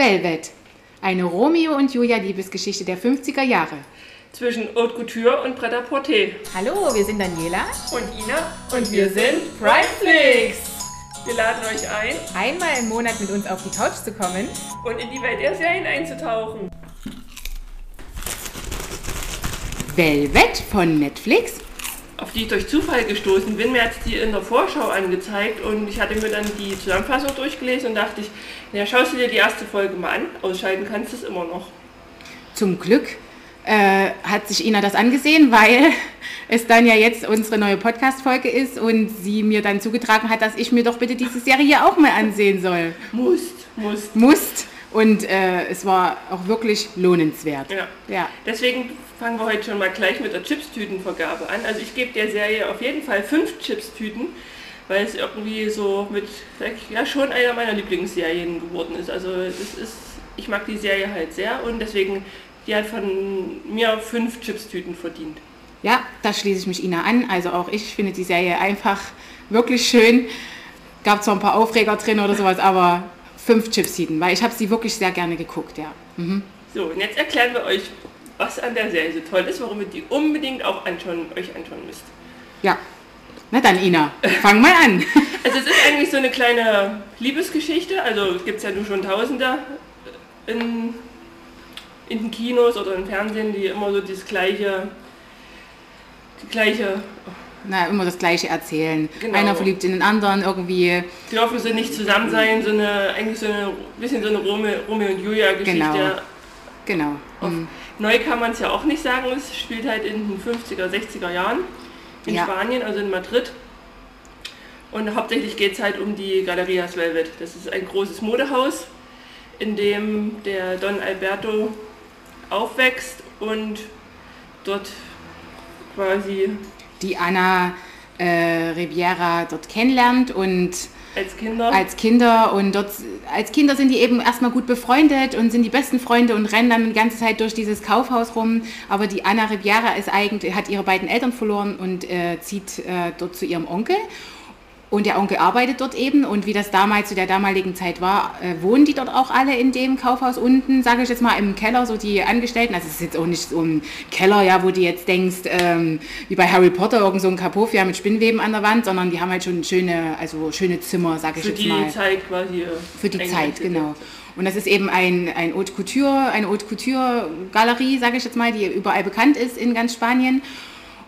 Velvet. Eine Romeo und Julia Liebesgeschichte der 50er Jahre. Zwischen Haute Couture und Pret-à-Porter. Hallo, wir sind Daniela. Und Ina. Und wir sind Primeflix. Wir laden euch ein, Einmal im Monat mit uns auf die Couch zu kommen. und in die Welt der Serien einzutauchen. Velvet von Netflix. Auf die ich durch Zufall gestoßen bin. Mir hat die in der Vorschau angezeigt und ich hatte mir dann die Zusammenfassung durchgelesen und dachte ich, na, schaust du dir die erste Folge mal an. Ausschalten kannst du es immer noch. Zum Glück äh, hat sich Ina das angesehen, weil es dann ja jetzt unsere neue Podcast-Folge ist und sie mir dann zugetragen hat, dass ich mir doch bitte diese Serie auch mal ansehen soll. Musst, musst. Musst. Und äh, es war auch wirklich lohnenswert. Ja. Ja. Deswegen fangen wir heute schon mal gleich mit der Chipstütenvergabe an. Also ich gebe der Serie auf jeden Fall fünf Chipstüten, weil es irgendwie so mit, ja schon einer meiner Lieblingsserien geworden ist. Also das ist, ich mag die Serie halt sehr und deswegen, die hat von mir fünf Chipstüten verdient. Ja, da schließe ich mich Ina an. Also auch ich finde die Serie einfach wirklich schön. Gab zwar ein paar Aufreger drin oder sowas, aber fünf Chipsiden, weil ich habe sie wirklich sehr gerne geguckt, ja. Mhm. So, und jetzt erklären wir euch, was an der Serie so toll ist, warum ihr die unbedingt auch anschauen, euch anschauen müsst. Ja. Na dann, Ina, fang mal an. Also es ist eigentlich so eine kleine Liebesgeschichte, also gibt es ja nun schon Tausende in, in den Kinos oder im Fernsehen, die immer so das gleiche, die gleiche, Na, immer das Gleiche erzählen. Genau. Einer verliebt in den anderen irgendwie. dürfen sie nicht zusammen sein, so eine, eigentlich so eine, bisschen so eine Romeo, Romeo und Julia Geschichte. Genau. Genau. Mhm. Neu kann man es ja auch nicht sagen, es spielt halt in den 50er, 60er Jahren in Ja. Spanien, also in Madrid. Und hauptsächlich geht es halt um die Galerias Velvet. Das ist ein großes Modehaus, in dem der Don Alberto aufwächst und dort quasi Die Anna äh, Riviera dort kennenlernt und als Kinder als Kinder und dort als Kinder sind die eben erstmal gut befreundet und sind die besten Freunde und rennen dann die ganze Zeit durch dieses Kaufhaus rum. Aber die Anna Riviera ist eigentlich, hat ihre beiden Eltern verloren und äh, zieht äh, dort zu ihrem Onkel. Und der Onkel arbeitet dort eben und wie das damals zu der damaligen Zeit war, äh, wohnen die dort auch alle in dem Kaufhaus unten, sage ich jetzt mal im Keller, so die Angestellten. Also es ist jetzt auch nicht so ein Keller, ja, wo du jetzt denkst, ähm, wie bei Harry Potter, irgend so ein Kapofia mit Spinnweben an der Wand, sondern die haben halt schon schöne, also schöne Zimmer, sage ich für jetzt die mal. Zeit quasi. Für die Zeit, genau. Und das ist eben ein, ein Haute Couture, eine Haute Couture Galerie, sage ich jetzt mal, die überall bekannt ist in ganz Spanien.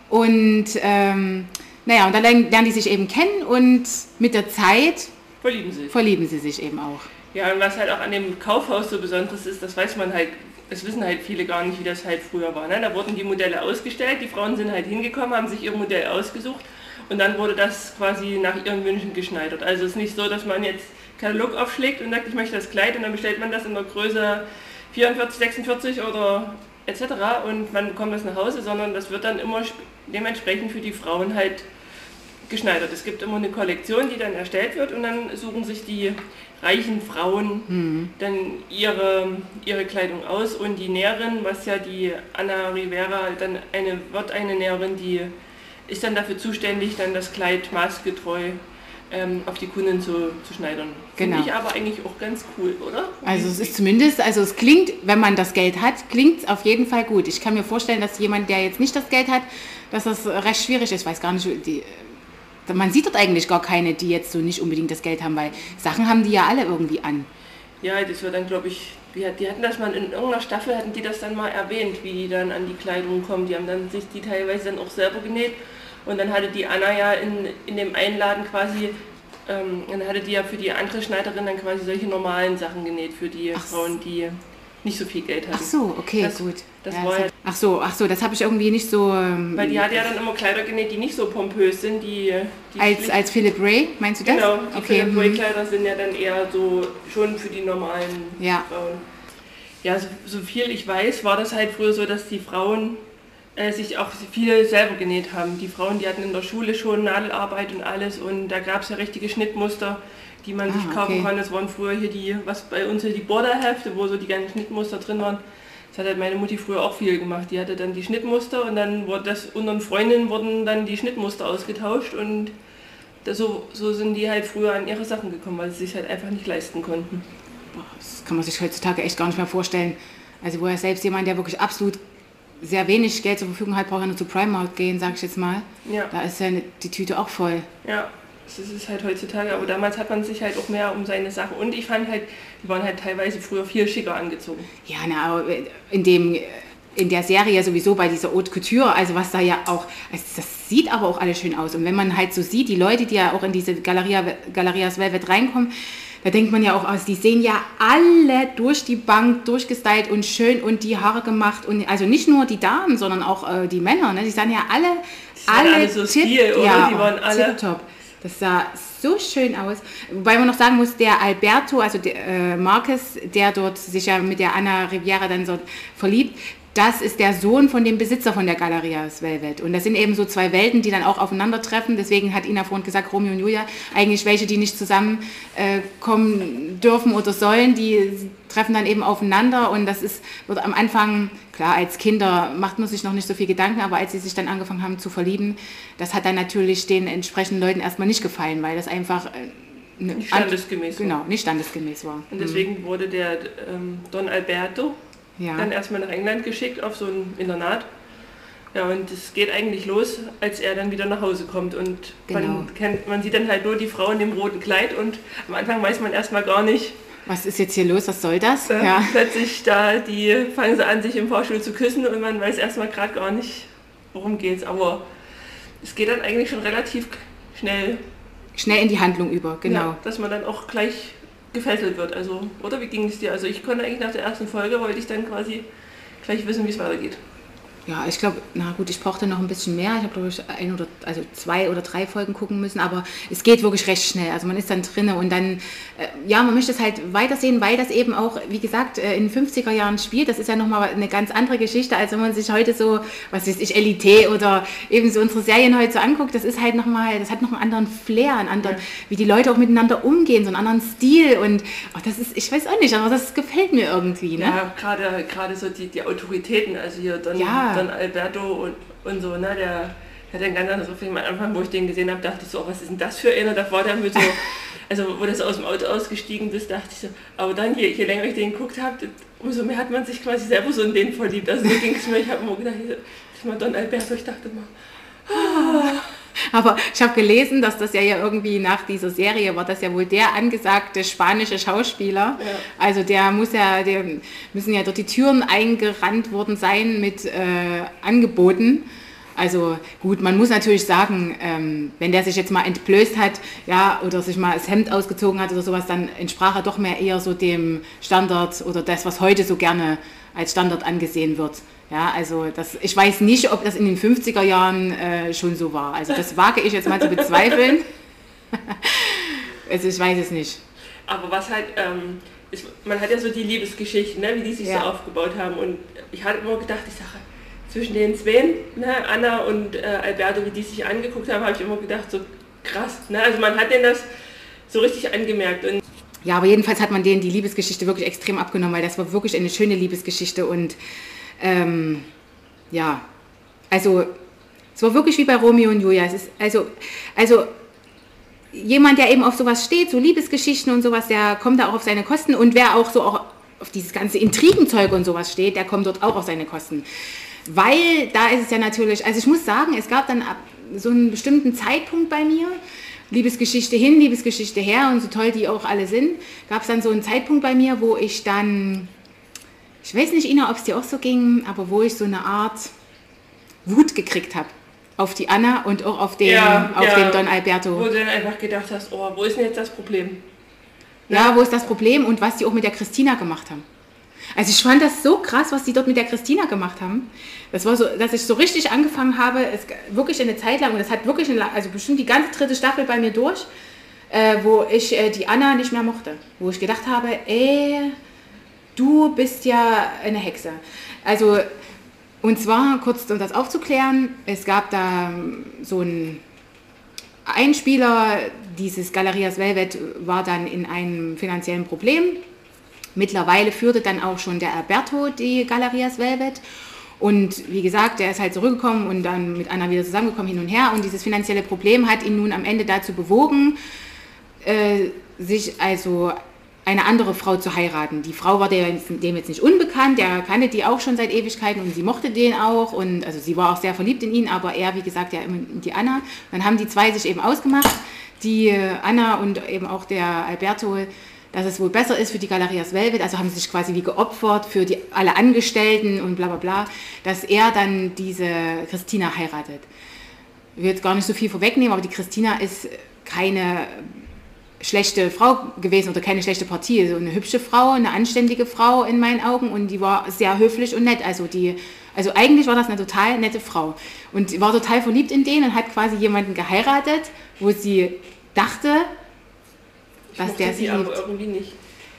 Und ähm, naja, und da lernen, die sich eben kennen und mit der Zeit Verlieben sich. verlieben sie sich eben auch. Ja, und was halt auch an dem Kaufhaus so besonders ist, das weiß man halt, das wissen halt viele gar nicht, wie das halt früher war. Ne? Da wurden die Modelle ausgestellt, die Frauen sind halt hingekommen, haben sich ihr Modell ausgesucht und dann wurde das quasi nach ihren Wünschen geschneidert. Also es ist nicht so, dass man jetzt Katalog aufschlägt und sagt, ich möchte das Kleid und dann bestellt man das in der Größe 44, 46 oder etc. und man bekommt das nach Hause, sondern das wird dann immer sp- dementsprechend für die Frauen halt geschneidert. Es gibt immer eine Kollektion, die dann erstellt wird und dann suchen sich die reichen Frauen dann ihre, ihre Kleidung aus und die Näherin, was ja die Anna Rivera dann eine, wird eine Näherin, die ist dann dafür zuständig, dann das Kleid maßgetreu ähm, auf die Kundin zu, zu schneidern. Genau. Finde ich aber eigentlich auch ganz cool, oder? Also es ist zumindest, also es klingt, wenn man das Geld hat, klingt es auf jeden Fall gut. Ich kann mir vorstellen, dass jemand, der jetzt nicht das Geld hat, dass das recht schwierig ist. Ich weiß gar nicht, die, man sieht dort eigentlich gar keine, die jetzt so nicht unbedingt das Geld haben, weil Sachen haben die ja alle irgendwie an. Ja, das wird dann, glaube ich, die hatten das mal in irgendeiner Staffel, hatten die das dann mal erwähnt, wie die dann an die Kleidung kommen. Die haben dann sich die teilweise dann auch selber genäht. Und dann hatte die Anna ja in, in dem Einladen quasi, ähm, dann hatte die ja für die andere Schneiderin dann quasi solche normalen Sachen genäht, für die Ach Frauen, die nicht so viel Geld hatten. Ach so, okay, Das- gut. das ja, war ja- ach so, ach so, das habe ich irgendwie nicht so ähm, Weil die hat ja dann immer Kleider genäht, die nicht so pompös sind, die... die als schlicht- als Philip Ray, meinst du das? Genau, die okay. Philip mhm. Ray Kleider sind ja dann eher so schon für die normalen Ja. Frauen. Ja, so, so viel ich weiß, war das halt früher so, dass die Frauen äh, sich auch viel selber genäht haben. Die Frauen, die hatten in der Schule schon Nadelarbeit und alles und da gab es ja richtige Schnittmuster, die man Ah, sich kaufen okay. konnte. Das waren früher hier die, was bei uns hier die Borderhefte, wo so die ganzen Schnittmuster drin waren. Das hat halt meine Mutti früher auch viel gemacht. Die hatte dann die Schnittmuster und dann wurde das unter den Freundinnen wurden dann die Schnittmuster ausgetauscht und das, so, so sind die halt früher an ihre Sachen gekommen, weil sie sich halt einfach nicht leisten konnten. das kann man sich heutzutage echt gar nicht mehr vorstellen. Also wo ja selbst jemand, der wirklich absolut sehr wenig Geld zur Verfügung hat, braucht ja nur zu Primark gehen, sag ich jetzt mal. Ja. Da ist ja die Tüte auch voll. Ja, das ist halt heutzutage, aber damals hat man sich halt auch mehr um seine Sachen und ich fand halt, die waren halt teilweise früher viel schicker angezogen. Ja, na, aber in dem in der Serie sowieso bei dieser Haute Couture, also was da ja auch, also das sieht aber auch alles schön aus. Und wenn man halt so sieht, die Leute, die ja auch in diese Galeria, Galerias Velvet reinkommen, da denkt man ja auch aus, die sehen ja alle durch die Bank durchgestylt und schön und die Haare gemacht. Und also nicht nur die Damen, sondern auch äh, die Männer, ne? die sahen ja alle, alle, alle so Stil, oder? Ja, die waren alle top. Das sah so schön aus. Wobei man noch sagen muss, der Alberto, also der äh, Marquez, der dort sich ja mit der Anna Riviera dann so verliebt, das ist der Sohn von dem Besitzer von der Galerias Velvet. Und das sind eben so zwei Welten, die dann auch aufeinandertreffen. Deswegen hat Ina vorhin gesagt, Romeo und Julia, eigentlich welche, die nicht zusammenkommen äh, dürfen oder sollen, die treffen dann eben aufeinander. Und das ist, wird am Anfang, klar, als Kinder macht man sich noch nicht so viel Gedanken, aber als sie sich dann angefangen haben zu verlieben, das hat dann natürlich den entsprechenden Leuten erstmal nicht gefallen, weil das einfach... Äh, nicht standesgemäß war. Genau, nicht standesgemäß war. Und deswegen mhm. wurde der ähm, Don Alberto ja. dann erstmal nach England geschickt auf so ein Internat. Ja, und es geht eigentlich los, als er dann wieder nach Hause kommt. Und genau. man, kennt, man sieht dann halt nur die Frau in dem roten Kleid und am Anfang weiß man erstmal gar nicht, was ist jetzt hier los, was soll das? Äh, ja. Plötzlich da, die fangen sie an, sich im Vorschul zu küssen und man weiß erstmal gerade gar nicht, worum geht's. Aber es geht dann eigentlich schon relativ schnell. Schnell in die Handlung über, genau. Ja, dass man dann auch gleich gefesselt wird. Also, oder wie ging es dir? Also ich konnte eigentlich nach der ersten Folge, wollte ich dann quasi gleich wissen, wie es weitergeht. Ja, ich glaube, na gut, ich brauchte noch ein bisschen mehr. Ich habe, glaube ich, ein oder also zwei oder drei Folgen gucken müssen, aber es geht wirklich recht schnell. Also man ist dann drinne und dann, äh, ja, man möchte es halt weitersehen, weil das eben auch, wie gesagt, äh, in den 50er Jahren spielt. Das ist ja nochmal eine ganz andere Geschichte, als wenn man sich heute so, was weiß ich, Elite oder eben so unsere Serien heute so anguckt. Das ist halt nochmal, das hat noch einen anderen Flair, einen anderen, ja. wie die Leute auch miteinander umgehen, so einen anderen Stil und oh, das ist, ich weiß auch nicht, aber das gefällt mir irgendwie. Ne? Ja, gerade, gerade so die, die Autoritäten, also hier dann. Ja dann Alberto und, und so, ne, der hat einen ganz anderen Film am Anfang, wo ich den gesehen habe, dachte ich so, oh, was ist denn das für einer? Da war der mit so, also wo das aus dem Auto ausgestiegen bist, dachte ich so, aber dann, je, je länger ich den geguckt habe, umso mehr hat man sich quasi selber so in den verliebt. Also so ging es mir, ich habe immer gedacht, das ist mal Don Alberto, ich dachte immer, ah. Aber ich habe gelesen, dass das ja, ja irgendwie nach dieser Serie war das ja wohl der angesagte spanische Schauspieler. Ja. Also der muss ja, der müssen ja dort die Türen eingerannt worden sein mit äh, Angeboten. Also gut, man muss natürlich sagen, ähm, wenn der sich jetzt mal entblößt hat, ja, oder sich mal das Hemd ausgezogen hat oder sowas, dann entsprach er doch mehr eher so dem Standard oder das, was heute so gerne als Standard angesehen wird. Ja, also das, ich weiß nicht, ob das in den 50er Jahren äh, schon so war. Also das wage ich jetzt mal zu bezweifeln. also ich weiß es nicht. Aber was halt, ähm, ist, man hat ja so die Liebesgeschichten, ne, wie die sich ja. so aufgebaut haben. Und ich hatte immer gedacht, ich sage, zwischen den zwei, ne, Anna und äh, Alberto, wie die sich angeguckt haben, habe ich immer gedacht, so krass. Ne? Also man hat denen das so richtig angemerkt. Und ja, aber jedenfalls hat man denen die Liebesgeschichte wirklich extrem abgenommen, weil das war wirklich eine schöne Liebesgeschichte und ähm, ja, also es war wirklich wie bei Romeo und Julia. Es ist also, also jemand, der eben auf sowas steht, so Liebesgeschichten und sowas, der kommt da auch auf seine Kosten und wer auch so auch auf dieses ganze Intrigenzeug und sowas steht, der kommt dort auch auf seine Kosten. Weil da ist es ja natürlich, also ich muss sagen, es gab dann ab so einen bestimmten Zeitpunkt bei mir, Liebesgeschichte hin, Liebesgeschichte her und so toll die auch alle sind, gab es dann so einen Zeitpunkt bei mir, wo ich dann ich weiß nicht, Ina, ob es dir auch so ging, aber wo ich so eine Art Wut gekriegt habe auf die Anna und auch auf den, ja, auf ja, den Don Alberto. Wo du dann einfach gedacht hast, oh, wo ist denn jetzt das Problem? Ja, ja wo ist das Problem und was die auch mit der Christina gemacht haben. Also ich fand das so krass, was die dort mit der Christina gemacht haben. Das war so, dass ich so richtig angefangen habe, es wirklich eine Zeit lang, und das hat wirklich, eine, also bestimmt die ganze dritte Staffel bei mir durch, äh, wo ich äh, die Anna nicht mehr mochte. Wo ich gedacht habe, ey, du bist ja eine Hexe. Also, und zwar, kurz um das aufzuklären, es gab da ähm, so ein Einspieler, dieses Galerias Velvet war dann in einem finanziellen Problem. Mittlerweile führte dann auch schon der Alberto die Galerias Velvet. Und wie gesagt, der ist halt zurückgekommen und dann mit Anna wieder zusammengekommen hin und her. Und dieses finanzielle Problem hat ihn nun am Ende dazu bewogen, äh, sich also eine andere Frau zu heiraten. Die Frau war dem jetzt nicht unbekannt, der kannte die auch schon seit Ewigkeiten und sie mochte den auch und also sie war auch sehr verliebt in ihn, aber er, wie gesagt, ja immer in die Anna. Dann haben die zwei sich eben ausgemacht, die Anna und eben auch der Alberto, dass es wohl besser ist für die Galerias Velvet, also haben sie sich quasi wie geopfert für die, alle Angestellten und bla bla bla, dass er dann diese Christina heiratet. Ich will jetzt gar nicht so viel vorwegnehmen, aber die Christina ist keine schlechte Frau gewesen oder keine schlechte Partie. So eine hübsche Frau, eine anständige Frau in meinen Augen und die war sehr höflich und nett. Also die, also eigentlich war das eine total nette Frau und war total verliebt in den und hat quasi jemanden geheiratet, wo sie dachte, Ich mochte der sie aber irgendwie nicht.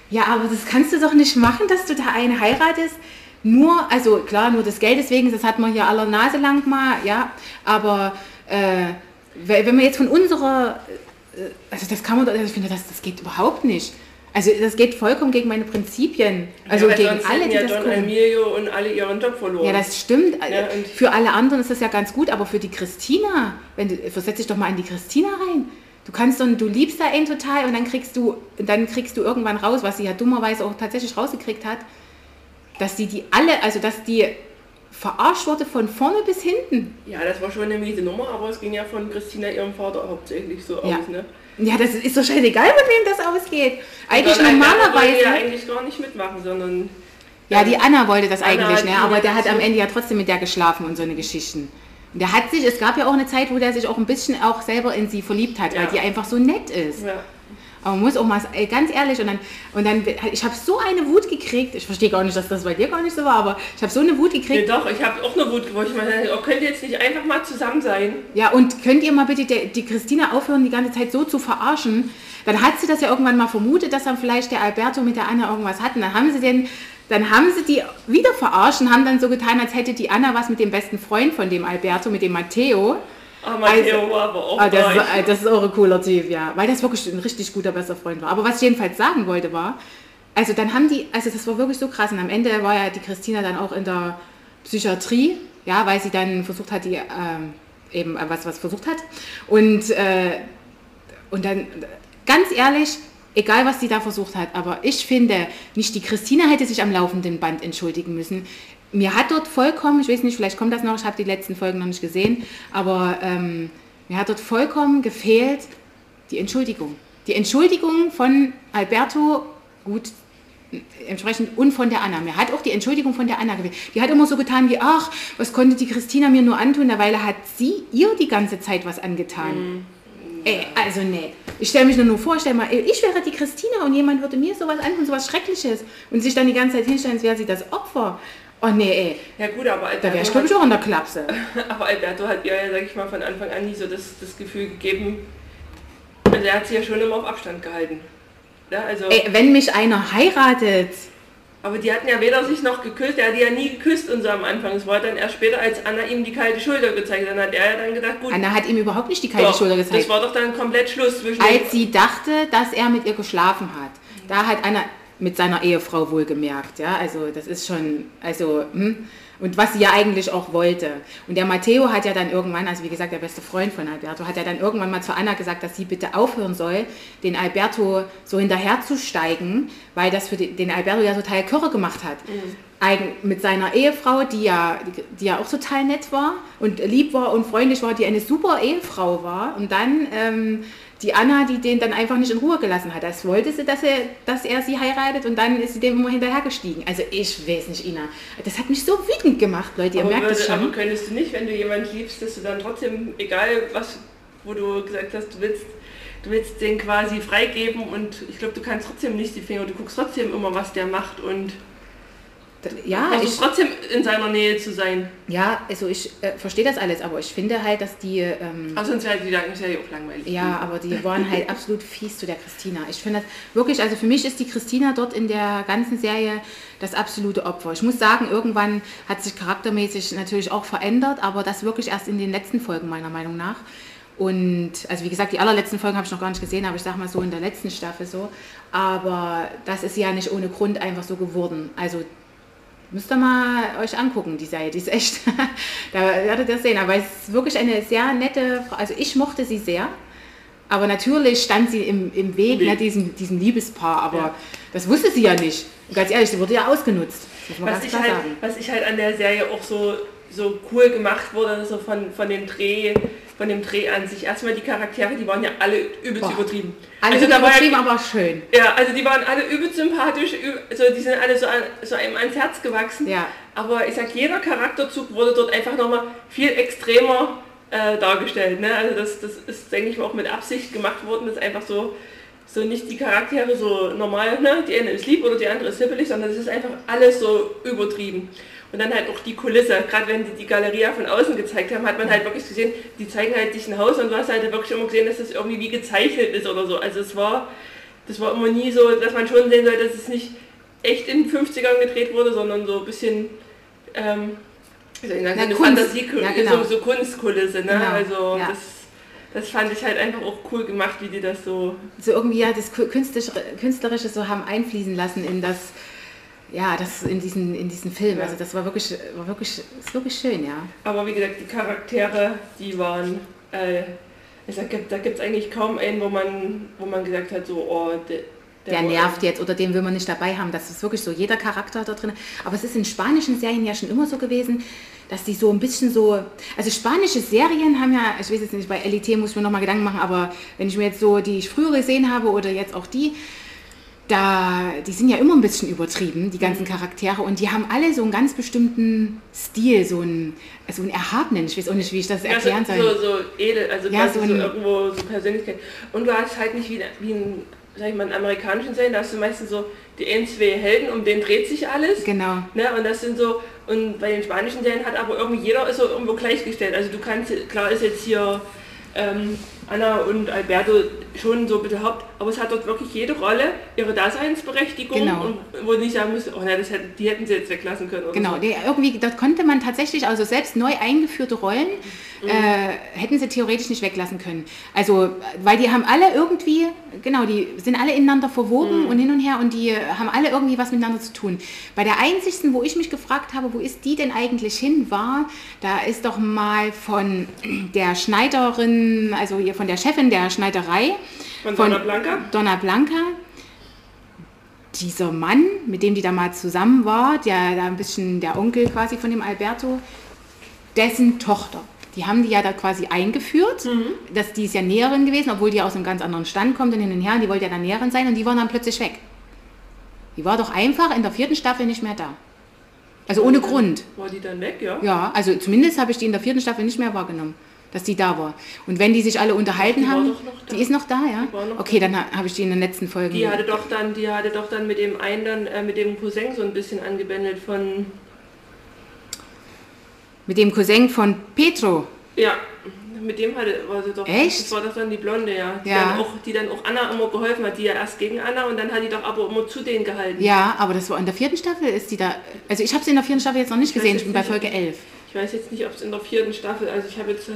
Ja, aber das kannst du doch nicht machen, dass du da einen heiratest. Nur, also klar, nur des Geldes wegen, das hat man hier aller Nase lang mal, ja. Aber äh, we- wenn man jetzt von unserer, äh, also das kann man, doch- also ich finde, das, das geht überhaupt nicht. Also das geht vollkommen gegen meine Prinzipien. Also ja, gegen alle, die ja das Don gucken. Emilio und alle ihren Job verloren. Ja, das stimmt. Ja, und- für alle anderen ist das ja ganz gut, aber für die Christina, wenn du, versetz dich doch mal in die Christina rein. Du kannst doch, du liebst da einen total und dann kriegst du, dann kriegst du irgendwann raus, was sie ja dummerweise auch tatsächlich rausgekriegt hat, dass sie die alle, also dass die verarscht wurde von vorne bis hinten. ja, das war schon eine miese Nummer, aber es ging ja von Christina, ihrem Vater, hauptsächlich so Ja. aus. Ne? Ja, das ist doch scheißegal, mit wem das ausgeht. Eigentlich wollte normalerweise. ja eigentlich gar nicht mitmachen, sondern Ja, die Anna wollte das Anna eigentlich, ne? aber der hat am Ende ja trotzdem mit der geschlafen und so eine Geschichten. Der hat sich, es gab ja auch eine Zeit, wo der sich auch ein bisschen auch selber in sie verliebt hat, weil Ja. die einfach so nett ist. ja. Aber man muss auch mal, ey, ganz ehrlich, und dann, und dann ich habe so eine Wut gekriegt, ich verstehe gar nicht, dass das bei dir gar nicht so war, aber ich habe so eine Wut Nee, gekriegt. doch, ich habe auch eine Wut gewollt. Ich meine, oh, könnt ihr jetzt nicht einfach mal zusammen sein? Ja, und könnt ihr mal bitte die, die Christina aufhören, die ganze Zeit so zu verarschen? Dann hat sie das ja irgendwann mal vermutet, dass dann vielleicht der Alberto mit der Anna irgendwas hatten. Dann haben sie den, dann haben sie die wieder verarscht und haben dann so getan, als hätte die Anna was mit dem besten Freund von dem Alberto, mit dem Matteo. Ah, Matteo Also- war aber auch Ah, das, ist, das ist auch ein cooler Typ, ja. Weil das wirklich ein richtig guter, bester Freund war. Aber was ich jedenfalls sagen wollte war, also dann haben die, also das war wirklich so krass. Und am Ende war ja die Christina dann auch in der Psychiatrie, ja, weil sie dann versucht hat, die ähm, eben äh, was, was versucht hat. Und, äh, und dann, ganz ehrlich, egal was sie da versucht hat, aber ich finde, nicht die Christina hätte sich am laufenden Band entschuldigen müssen. Mir hat dort vollkommen, ich weiß nicht, vielleicht kommt das noch, ich habe die letzten Folgen noch nicht gesehen, aber ähm, mir hat dort vollkommen gefehlt die Entschuldigung. Die Entschuldigung von Alberto, gut, entsprechend und von der Anna. Mir hat auch die Entschuldigung von der Anna gefehlt. Die hat immer so getan wie, ach, was konnte die Christina mir nur antun, dabei hat sie ihr die ganze Zeit was angetan. Ey, also nee. Ich stelle mich nur, nur vor, stell mal, ich wäre die Christina und jemand würde mir sowas antun, sowas Schreckliches und sich dann die ganze Zeit hinstellen, als wäre sie das Opfer. Oh nee, ey, Ja gut, aber da wäre ich Alberto, glaube ich auch in der Klapse. aber Alberto hat ihr ja, sag ich mal, von Anfang an nie so das, das Gefühl gegeben, also er hat sie ja schon immer auf Abstand gehalten. Ja, also, Ey, wenn mich einer heiratet, aber die hatten ja weder sich noch geküsst, er hat die ja nie geküsst und so am Anfang. Es war dann erst später, als Anna ihm die kalte Schulter gezeigt hat, dann hat er ja dann gedacht, gut, Anna hat ihm überhaupt nicht die kalte doch, Schulter gezeigt. das war doch dann komplett Schluss zwischen als sie dachte, dass er mit ihr geschlafen hat. Da hat Anna mit seiner Ehefrau wohlgemerkt, ja, also das ist schon, also, hm. Und was sie ja eigentlich auch wollte. Und der Matteo hat ja dann irgendwann, also wie gesagt, der beste Freund von Alberto, hat ja dann irgendwann mal zu Anna gesagt, dass sie bitte aufhören soll, den Alberto so hinterherzusteigen, weil das für den Alberto ja total Kürre gemacht hat. Eigen, mit seiner Ehefrau, die ja, die ja auch total nett war und lieb war und freundlich war, die eine super Ehefrau war. Und dann ähm, die Anna, die den dann einfach nicht in Ruhe gelassen hat. Das wollte sie, dass er, dass er sie heiratet und dann ist sie dem immer hinterhergestiegen. Also ich weiß nicht, Ina. Das hat mich so wütend gemacht, Leute. Ihr aber, merkt würde, aber schon. könntest du nicht, wenn du jemanden liebst, dass du dann trotzdem, egal was, wo du gesagt hast, du willst, du willst den quasi freigeben und ich glaube, du kannst trotzdem nicht die Finger, du guckst trotzdem immer, was der macht und Ja, versuchst ich, trotzdem in seiner Nähe zu sein. ja, also ich äh, verstehe das alles, aber ich finde halt, dass die... Ähm, Aber sonst wäre die Serie auch langweilig. Ja, aber die waren halt absolut fies zu der Christina. Ich finde das wirklich, also für mich ist die Christina dort in der ganzen Serie das absolute Opfer. Ich muss sagen, irgendwann hat sich charaktermäßig natürlich auch verändert, aber das wirklich erst in den letzten Folgen meiner Meinung nach. Und also wie gesagt, die allerletzten Folgen habe ich noch gar nicht gesehen, aber ich sag mal so in der letzten Staffel so. Aber das ist ja nicht ohne Grund einfach so geworden. Also Müsst ihr mal euch angucken, die Serie. Die ist echt, da werdet ihr sehen. Aber es ist wirklich eine sehr nette Frau. Also ich mochte sie sehr. Aber natürlich stand sie im, im Weg, Weg. Ne, diesem, diesem Liebespaar. Aber Ja. das wusste sie ja nicht. Und ganz ehrlich, sie wurde ja ausgenutzt. Was ich, halt, was ich halt an der Serie auch so, so cool gemacht wurde, so von, von dem Dreh, von dem Dreh an sich. Erstmal die Charaktere, die waren ja alle übelst Boah. übertrieben. Alle also da war übertrieben, ja, aber schön. ja, also die waren alle übelst sympathisch, also die sind alle so, an, so einem ans Herz gewachsen. Ja. Aber ich sag, jeder Charakterzug wurde dort einfach nochmal viel extremer äh, dargestellt. Ne? Also das, das ist, denke ich mal, auch mit Absicht gemacht worden, dass einfach so, so nicht die Charaktere so normal, ne? die eine ist lieb oder die andere ist hippelig, sondern es ist einfach alles so übertrieben. Und dann halt auch die Kulisse, gerade wenn die die Galeria von außen gezeigt haben, hat man halt wirklich gesehen, die zeigen halt dich ein Haus und du hast halt wirklich immer gesehen, dass das irgendwie wie gezeichnet ist oder so. Also es war, das war immer nie so, dass man schon sehen soll, dass es nicht echt in den 50ern gedreht wurde, sondern so ein bisschen ähm, wie soll ich sagen, Na, eine Kunst. Fantasie, Ja, genau. so, so Kunstkulisse. Ne? Genau, Also ja. das, das fand ich halt einfach auch cool gemacht, wie die das so. So irgendwie ja das Künstlerische so haben einfließen lassen in das, ja, das in diesen, in diesen Film. Ja. Also das war wirklich, war wirklich, ist wirklich schön, ja. Aber wie gesagt, die Charaktere, die waren. Äh, ich sag, da gibt es eigentlich kaum einen, wo man, wo man gesagt hat, so, oh, der, Der nervt jetzt oder den will man nicht dabei haben. Das ist wirklich so, jeder Charakter da drin. Aber es ist in spanischen Serien ja schon immer so gewesen, dass die so ein bisschen so, also spanische Serien haben ja, ich weiß jetzt nicht, bei LIT muss ich mir nochmal Gedanken machen, aber wenn ich mir jetzt so die ich früher gesehen habe oder jetzt auch die, da, die sind ja immer ein bisschen übertrieben, die ganzen Charaktere, und die haben alle so einen ganz bestimmten Stil, so einen, so einen erhabenen, ich weiß auch nicht, wie ich das erklären so, soll. so, so edel, also Ja, so so, ein- irgendwo so Persönlichkeit. Und du hast halt nicht wie, wie ein, sag ich mal, in amerikanischen Serien, da hast du meistens so die ein, zwei Helden, um den dreht sich alles. Genau. Ne? Und das sind so, und bei den spanischen Serien hat aber irgendwie jeder ist so irgendwo gleichgestellt. Also du kannst, klar ist jetzt hier ähm, Anna und Alberto schon so bitte Haupt, aber es hat dort wirklich jede Rolle ihre Daseinsberechtigung Genau. und wo nicht sagen müsste, oh nein, das hätten, die hätten sie jetzt weglassen können. Genau, so. die, irgendwie, dort konnte man tatsächlich, also selbst neu eingeführte Rollen, äh, hätten sie theoretisch nicht weglassen können. Also, weil die haben alle irgendwie, genau, die sind alle ineinander verwoben und hin und her und die haben alle irgendwie was miteinander zu tun. Bei der einzigsten, wo ich mich gefragt habe, wo ist die denn eigentlich hin, war, da ist doch mal von der Schneiderin, also hier von der Chefin der Schneiderei, Von Donna Blanca? Donna Blanca, dieser Mann, mit dem die da mal zusammen war, der da ein bisschen der Onkel quasi von dem Alberto, dessen Tochter. Die haben die ja da quasi eingeführt, dass die ist ja Näherin gewesen, obwohl die aus einem ganz anderen Stand kommt und hin und her, und die wollte ja dann Näherin sein und die waren dann plötzlich weg. Die war doch einfach in der vierten Staffel nicht mehr da. Also ohne Grund. War die dann weg, ja? Ja, also zumindest habe ich die in der vierten Staffel nicht mehr wahrgenommen, dass die da war. Und wenn die sich alle unterhalten Die haben, da. die ist noch da, ja? Noch Okay, dann ha- habe ich die in den letzten Folgen. Die hatte doch dann, die hatte doch dann mit dem einen dann, äh, mit dem Cousin so ein bisschen angebändelt von, Mit dem Cousin von Petro. ja, mit dem hatte, war sie doch, Echt? das war doch dann die Blonde, ja. Die, Ja. Dann auch, die dann auch Anna immer geholfen hat, die ja erst gegen Anna und dann hat die doch aber immer zu denen gehalten. Ja, aber das war in der vierten Staffel ist die da. Also ich habe sie in der vierten Staffel jetzt noch nicht Ich gesehen, ich bin bei Folge 11. Ich weiß jetzt nicht, ob es in der vierten Staffel, also ich habe jetzt,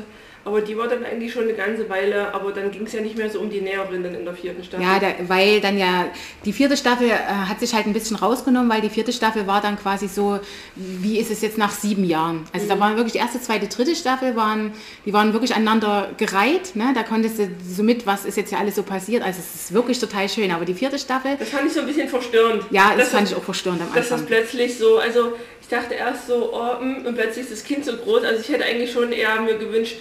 aber die war dann eigentlich schon eine ganze Weile, aber dann ging es ja nicht mehr so um die Näherin dann in der vierten Staffel. Ja, da, weil dann ja die vierte Staffel äh, hat sich halt ein bisschen rausgenommen, weil die vierte Staffel war dann quasi so, wie ist es jetzt nach sieben Jahren? Also Mhm. da waren wirklich die erste, zweite, dritte Staffel waren, die waren wirklich aneinander gereiht. Ne? Da konntest du so mit, was ist jetzt ja alles so passiert. Also es ist wirklich total schön. Aber die vierte Staffel, Das fand ich so ein bisschen verstörend. ja, das Dass fand ich auch verstörend am dass das Anfang. plötzlich so, also ich dachte erst so, oh, hm, und plötzlich ist das Kind so groß. Also ich hätte eigentlich schon eher mir gewünscht,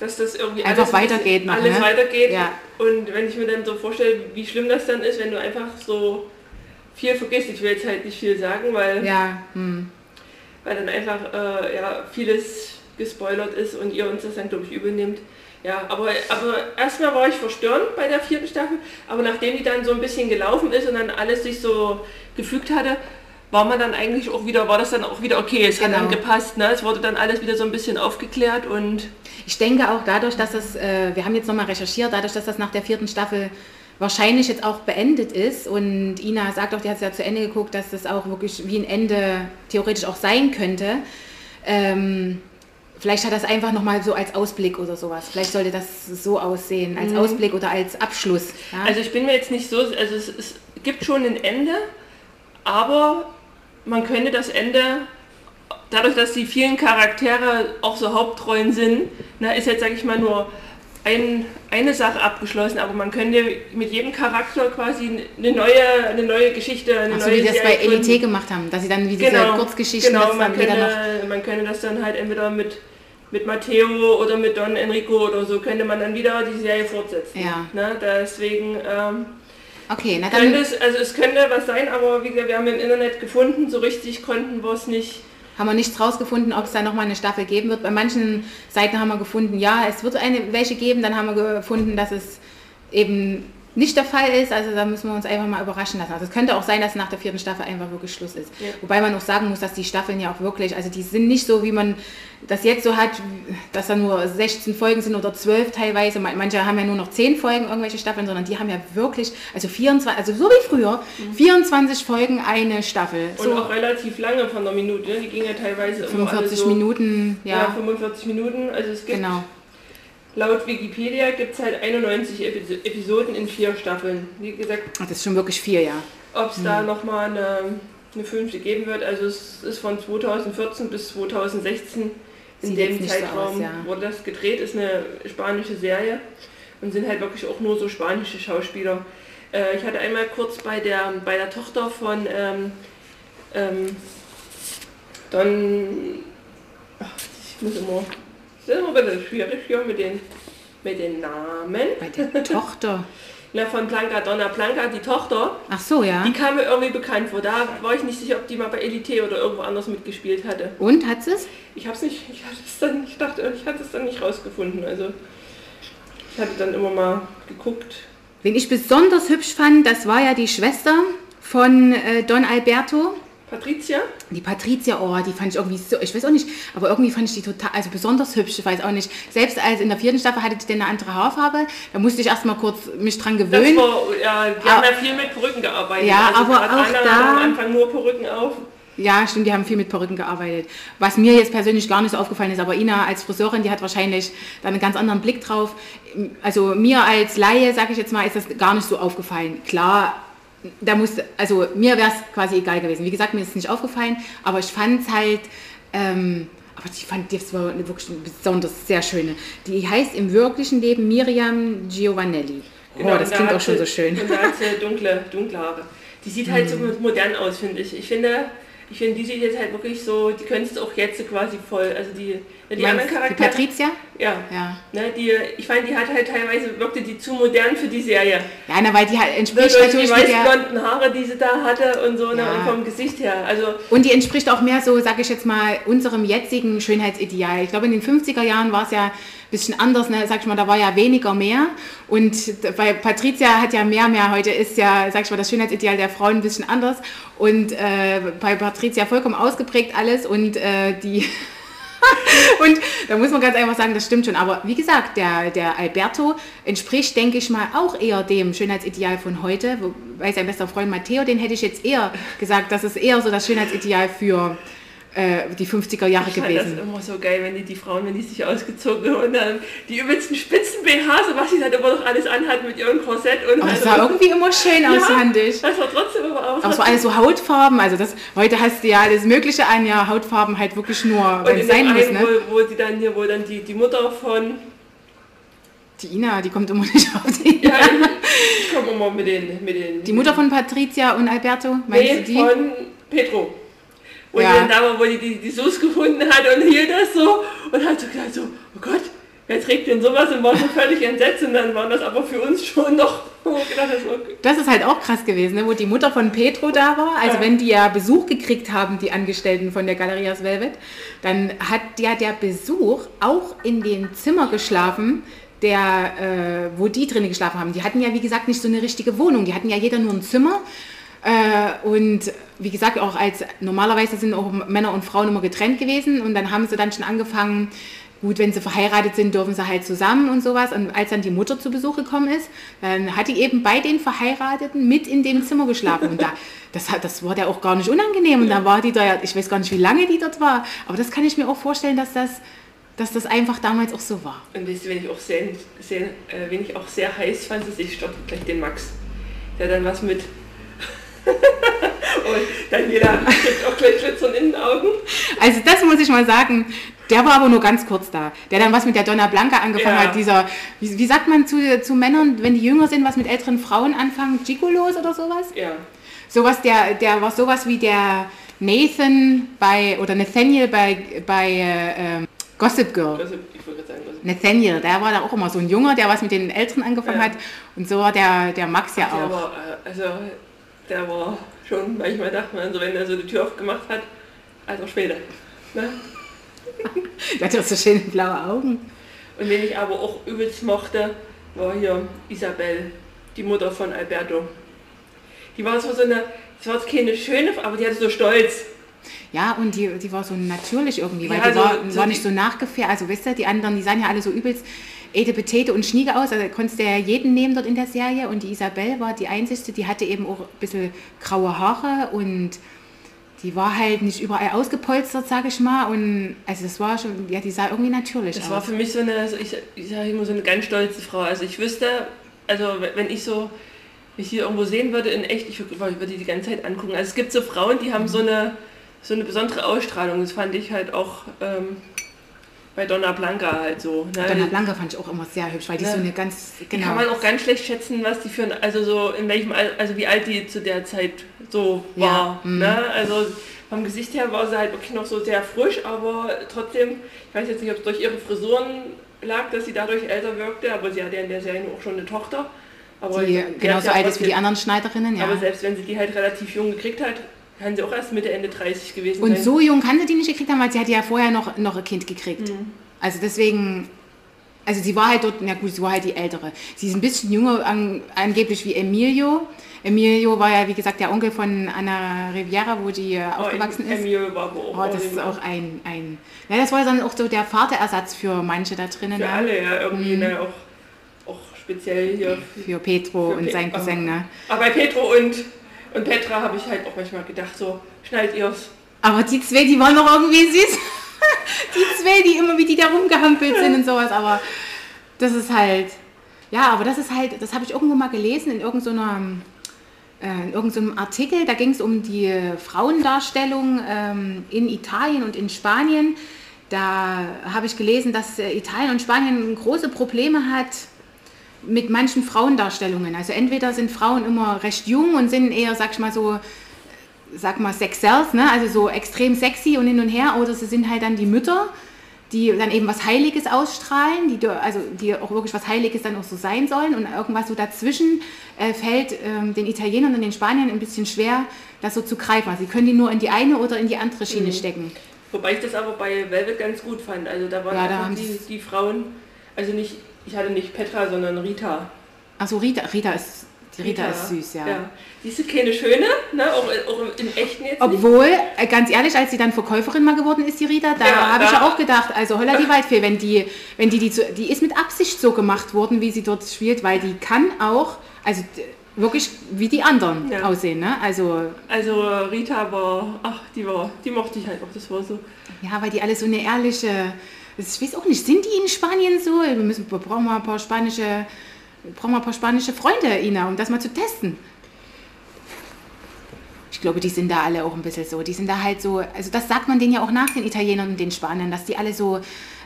dass das irgendwie Einfach alles, weitergeht noch, alles ne? weitergeht. Ja. Und wenn ich mir dann so vorstelle, wie schlimm das dann ist, wenn du einfach so viel vergisst. Ich will jetzt halt nicht viel sagen, weil, Ja, hm. weil dann einfach äh, ja, vieles gespoilert ist und ihr uns das dann, glaube ich, übel nehmt. Ja, aber, aber erstmal war ich verstörend bei der vierten Staffel, aber nachdem die dann so ein bisschen gelaufen ist und dann alles sich so gefügt hatte, war man dann eigentlich auch wieder, war das dann auch wieder okay, es hat Genau. dann gepasst, ne? es wurde dann alles wieder so ein bisschen aufgeklärt und Ich denke auch dadurch, dass das, äh, wir haben jetzt nochmal recherchiert, dadurch, dass das nach der vierten Staffel wahrscheinlich jetzt auch beendet ist und Ina sagt auch, die hat es ja zu Ende geguckt, dass das auch wirklich wie ein Ende theoretisch auch sein könnte. Ähm, vielleicht hat das einfach nochmal so als Ausblick oder sowas. Vielleicht sollte das so aussehen, als Ausblick oder als Abschluss. Ja? Also ich bin mir jetzt nicht so, also es, es gibt schon ein Ende, aber man könnte das Ende, dadurch, dass die vielen Charaktere auch so Hauptrollen sind, ne, ist jetzt, sage ich mal, nur ein, eine Sache abgeschlossen, aber man könnte mit jedem Charakter quasi eine neue, eine neue Geschichte, eine Ach so, neue wie das Serie bei Elite gemacht haben, dass sie dann wie diese Genau, Kurzgeschichten genau man, wieder noch... könnte, man könnte das dann halt entweder mit, mit Matteo oder mit Don Enrico oder so, könnte man dann wieder die Serie fortsetzen. Ja. Ne? Deswegen ähm, Okay, na könnte dann es, also es könnte was sein, aber wie gesagt, wir haben im Internet gefunden, so richtig konnten wir es nicht. Haben wir nichts rausgefunden, ob es da nochmal eine Staffel geben wird. Bei manchen Seiten haben wir gefunden, ja, es wird eine welche geben. Dann haben wir gefunden, dass es eben nicht der Fall ist. Also da müssen wir uns einfach mal überraschen lassen. Also es könnte auch sein, dass nach der vierten Staffel einfach wirklich Schluss ist. Ja. Wobei man auch sagen muss, dass die Staffeln ja auch wirklich, also die sind nicht so, wie man das jetzt so hat, dass da nur 16 Folgen sind oder 12 teilweise. Man- Manche haben ja nur noch 10 Folgen, irgendwelche Staffeln, sondern die haben ja wirklich, also 24, also so wie früher, 24 Folgen eine Staffel. Und So auch relativ lange von der Minute. ne? Die ging ja teilweise immer alle 45 so, Minuten, Ja. ja, 45 Minuten. Also es gibt genau. laut Wikipedia gibt es halt 91 Epi- Episoden in vier Staffeln. Wie gesagt, Das ist schon wirklich viel, ja. ob es da nochmal eine, eine fünfte geben wird. Also es ist von 2014 bis 2016 in dem nicht so Zeitraum aus, ja. wurde das gedreht. Ist eine spanische Serie und sind halt wirklich auch nur so spanische Schauspieler. Äh, ich hatte einmal kurz bei der, bei der Tochter von ähm, ähm, Don... Ach, ich muss immer... Das ist immer ein bisschen schwierig hier mit den, mit den Namen. Bei der Tochter. Na, von Blanca Donna Blanca, die Tochter. Ach so, ja. Die kam mir irgendwie bekannt vor. Da war ich nicht sicher, ob die mal bei Elite oder irgendwo anders mitgespielt hatte. Und, hat es? Ich hab's nicht, ich hatte es dann, ich dachte, ich hatte es dann nicht rausgefunden. Also ich hatte dann immer mal geguckt. Wen ich besonders hübsch fand, das war ja die Schwester von äh, Don Alberto. Patricia? Die Patricia, oh, die fand ich irgendwie so, ich weiß auch nicht, aber irgendwie fand ich die total, also besonders hübsch, ich weiß auch nicht. Selbst als in der vierten Staffel hatte die dann eine andere Haarfarbe, da musste ich erstmal kurz mich dran Das gewöhnen. war, ja, die Ah. haben ja viel mit Perücken gearbeitet. Ja, also aber auch Anna da- am Anfang nur Perücken auf. Ja, stimmt, die haben viel mit Perücken gearbeitet. Was mir jetzt persönlich gar nicht so aufgefallen ist, aber Ina als Friseurin, die hat wahrscheinlich da einen ganz anderen Blick drauf. Also mir als Laie, sage ich jetzt mal, ist das gar nicht so aufgefallen. Klar, da musste, also mir wäre es quasi egal gewesen. Wie gesagt, mir ist es nicht aufgefallen, aber ich fand es halt, ähm, aber ich fand, das war eine wirklich besonders sehr schöne. Die heißt im wirklichen Leben Miriam Giovanelli. Genau, oh, das da klingt auch schon so schön. Mhm. Und da hat sie dunkle, dunkle Haare. Die sieht halt so modern aus, finde ich. Ich finde, ich finde, die sieht jetzt halt wirklich so, die könntest du auch jetzt quasi voll, also die, die Meinst anderen du die Charaktere. Patricia? Ja. Ja. Ne, die, ich fand, die hat halt teilweise, wirkte die zu modern für die Serie. Ja, na, weil die halt entspricht die natürlich mit weißen blonden Haare, die sie da hatte und so, ne, Ja. und vom Gesicht her. Also, Und die entspricht auch mehr so, sage ich jetzt mal, unserem jetzigen Schönheitsideal. Ich glaube, in den 50er Jahren war es ja ein bisschen anders, ne? sag ich mal, da war ja weniger mehr. Und bei Patricia hat ja mehr, mehr. Heute ist ja, sag ich mal, das Schönheitsideal der Frauen ein bisschen anders. Und äh, bei Patricia vollkommen ausgeprägt alles. Und äh, die... Und da muss man ganz einfach sagen, das stimmt schon. Aber wie gesagt, der, der Alberto entspricht, denke ich mal, auch eher dem Schönheitsideal von heute. Wobei sein bester Freund Matteo, den hätte ich jetzt eher gesagt, das ist eher so das Schönheitsideal für die 50er Jahre ich fand gewesen. das immer so geil, wenn die, die Frauen, wenn die sich ausgezogen haben und dann die übelsten spitzen BHs, was sie dann immer noch alles anhat mit ihrem Korsett und Aber es also- sah irgendwie immer schön aus, Ja, fand ich. Das war trotzdem aber auch. Aber es war alles so Hautfarben, also das, heute hast du ja alles Mögliche an, ja, Hautfarben halt wirklich nur, und wenn in es dem sein muss, einen, ne? wo, wo die dann hier, wo dann die, die Mutter von, Die Ina, die kommt immer nicht auf die. ja, ich komme immer mit den, mit den. Die Mutter von Patricia und Alberto, meinst nee, du die? von Petro. Wo Ja. dann da war, wo die, die die Soße gefunden hat und hier das so und hat so gedacht so, oh Gott, wer trägt denn sowas und war schon völlig entsetzt und dann waren das aber für uns schon noch, so, Das ist halt auch krass gewesen, ne? wo die Mutter von Petro da war. Also Ja. wenn die ja Besuch gekriegt haben, die Angestellten von der Galerias Velvet, dann hat ja der Besuch auch in dem Zimmer geschlafen, der, äh, wo die drinnen geschlafen haben. Die hatten ja, wie gesagt, nicht so eine richtige Wohnung. Die hatten ja jeder nur ein Zimmer. Äh, und wie gesagt, auch als normalerweise sind auch Männer und Frauen immer getrennt gewesen. Und dann haben sie dann schon angefangen, gut, wenn sie verheiratet sind, dürfen sie halt zusammen und sowas. Und als dann die Mutter zu Besuch gekommen ist, dann hat die eben bei den Verheirateten mit in dem Zimmer geschlafen. Und da, das, das war der auch gar nicht unangenehm. Und dann war die da ich weiß gar nicht, wie lange die dort war. Aber das kann ich mir auch vorstellen, dass das, dass das einfach damals auch so war. Und wisst ihr, wen ich auch sehr, sehr, äh, wen ich auch sehr heiß fand, ist, ich stoppe gleich den Max. Der dann was mit. Und Daniela kriegt auch gleich Glitzern in den Augen. Also das muss ich mal sagen. Der war aber nur ganz kurz da. Der dann was mit der Donna Blanca angefangen Ja. hat. Dieser, wie, wie sagt man zu, zu Männern, wenn die jünger sind, was mit älteren Frauen anfangen? Gigolos oder sowas? Ja. Sowas, der, der war sowas wie der Nathan bei, oder Nathaniel bei, bei äh, ähm, Gossip Girl. Also, ich wollte gerade sagen, Nathaniel, der war da auch immer so ein Junger, der was mit den Älteren angefangen Ja. hat. Und so war der, der Max ja der auch. war, äh, also, der war schon, manchmal dachte man, so, wenn er so die Tür aufgemacht hat, alter Schwede. Ne? Der auch so schöne blaue Augen. Und wen ich aber auch übelst mochte, war hier Isabel, die Mutter von Alberto. Die war zwar so eine, das war keine schöne, aber die hatte so Stolz. Ja, und die, die war so natürlich irgendwie, weil Ja, die also war, so war die- nicht so nachgefährdet. Also wisst ihr, die anderen, die sahen ja alle so übelst Edepetete und Schniege aus. Also konntest du ja jeden nehmen dort in der Serie. Und die Isabel war die Einzige, die hatte eben auch ein bisschen graue Haare und die war halt nicht überall ausgepolstert, sage ich mal. Und also das war schon, ja, die sah irgendwie natürlich Das aus. war für mich so eine, also ich, ich sage immer so eine ganz stolze Frau. Also ich wüsste, also wenn ich so mich hier irgendwo sehen würde in echt, ich würde, ich würde die die ganze Zeit angucken. Also es gibt so Frauen, die haben so eine, so eine besondere Ausstrahlung. Das fand ich halt auch ähm, bei Donna Blanca halt so. Ne? Donna Blanca fand ich auch immer sehr hübsch, weil die Ja. so eine ganz, genau. kann man auch ganz schlecht schätzen, was die für ein, also so in welchem, Al- also wie alt die zu der Zeit so Ja, war. mhm. Ne? Also vom Gesicht her war sie halt wirklich noch so sehr frisch, aber trotzdem, ich weiß jetzt nicht, ob es durch ihre Frisuren lag, dass sie dadurch älter wirkte, aber sie hatte ja in der Serie auch schon eine Tochter. Aber die genauso ja alt ist wie die anderen Schneiderinnen, ja. Aber selbst wenn sie die halt relativ jung gekriegt hat, kann sie auch erst Mitte, Ende 30 gewesen Und sein. so jung kann sie die nicht gekriegt haben, weil sie hatte ja vorher noch, noch ein Kind gekriegt. Mhm. Also deswegen, also sie war halt dort, na gut, sie war halt die Ältere. Sie ist ein bisschen jünger an, angeblich wie Emilio. Emilio war ja, wie gesagt, der Onkel von Anna Riviera, wo die äh, Oh, aufgewachsen ist. Emil war aber auch Oh, das ist auch ein, ein, ja, das war dann auch so der Vaterersatz für manche da drinnen, für ja. alle ja irgendwie, ne, auch, auch speziell hier für Petro Für und Pe- sein Cousin, ne? Aber bei Petro und, und Petra habe ich halt auch manchmal gedacht, so, schnallt ihr's. Aber die zwei, die waren noch irgendwie süß. die zwei, die immer wie die da rumgehampelt sind und sowas. Aber das ist halt, ja, aber das ist halt, das habe ich irgendwo mal gelesen in irgendeiner, äh, in irgendeinem Artikel. Da ging es um die Frauendarstellung ähm, in Italien und in Spanien. Da habe ich gelesen, dass äh, Italien und Spanien große Probleme hat mit manchen Frauendarstellungen. Also entweder sind Frauen immer recht jung und sind eher, sag ich mal so, sag mal, Sex Sells, ne? also so extrem sexy und hin und her, oder sie sind halt dann die Mütter, die dann eben was Heiliges ausstrahlen, die, also die auch wirklich was Heiliges dann auch so sein sollen und irgendwas so dazwischen äh, fällt ähm, den Italienern und den Spaniern ein bisschen schwer, das so zu greifen. Also sie können die nur in die eine oder in die andere Schiene Mhm. stecken. Wobei ich das aber bei Velvet ganz gut fand. Also da waren Ja, da die, die Frauen, also nicht, ich hatte nicht Petra, sondern Rita. Achso, Rita, Rita ist, die Rita, ist süß, ja. Die ist keine schöne, ne? auch, auch im echten jetzt nicht. Obwohl, äh, ganz ehrlich, als sie dann Verkäuferin mal geworden ist, die Rita, da Ja, habe ich ja auch gedacht, also holla die Waldfee, wenn die, wenn die, die, zu, die ist mit Absicht so gemacht worden, wie sie dort spielt, weil die kann auch, also wirklich wie die anderen Ja. aussehen, ne? Also, Also Rita war, ach, die war, die mochte ich halt auch, das war so. ja, weil die alle so eine ehrliche, ich weiß auch nicht, sind die in Spanien so? Wir müssen, wir brauchen mal ein paar spanische, brauchen mal ein paar spanische Freunde, Ina, um das mal zu testen. Ich glaube, die sind da alle auch ein bisschen so. Die sind da halt so, also das sagt man denen ja auch nach, den Italienern und den Spaniern, dass die alle so,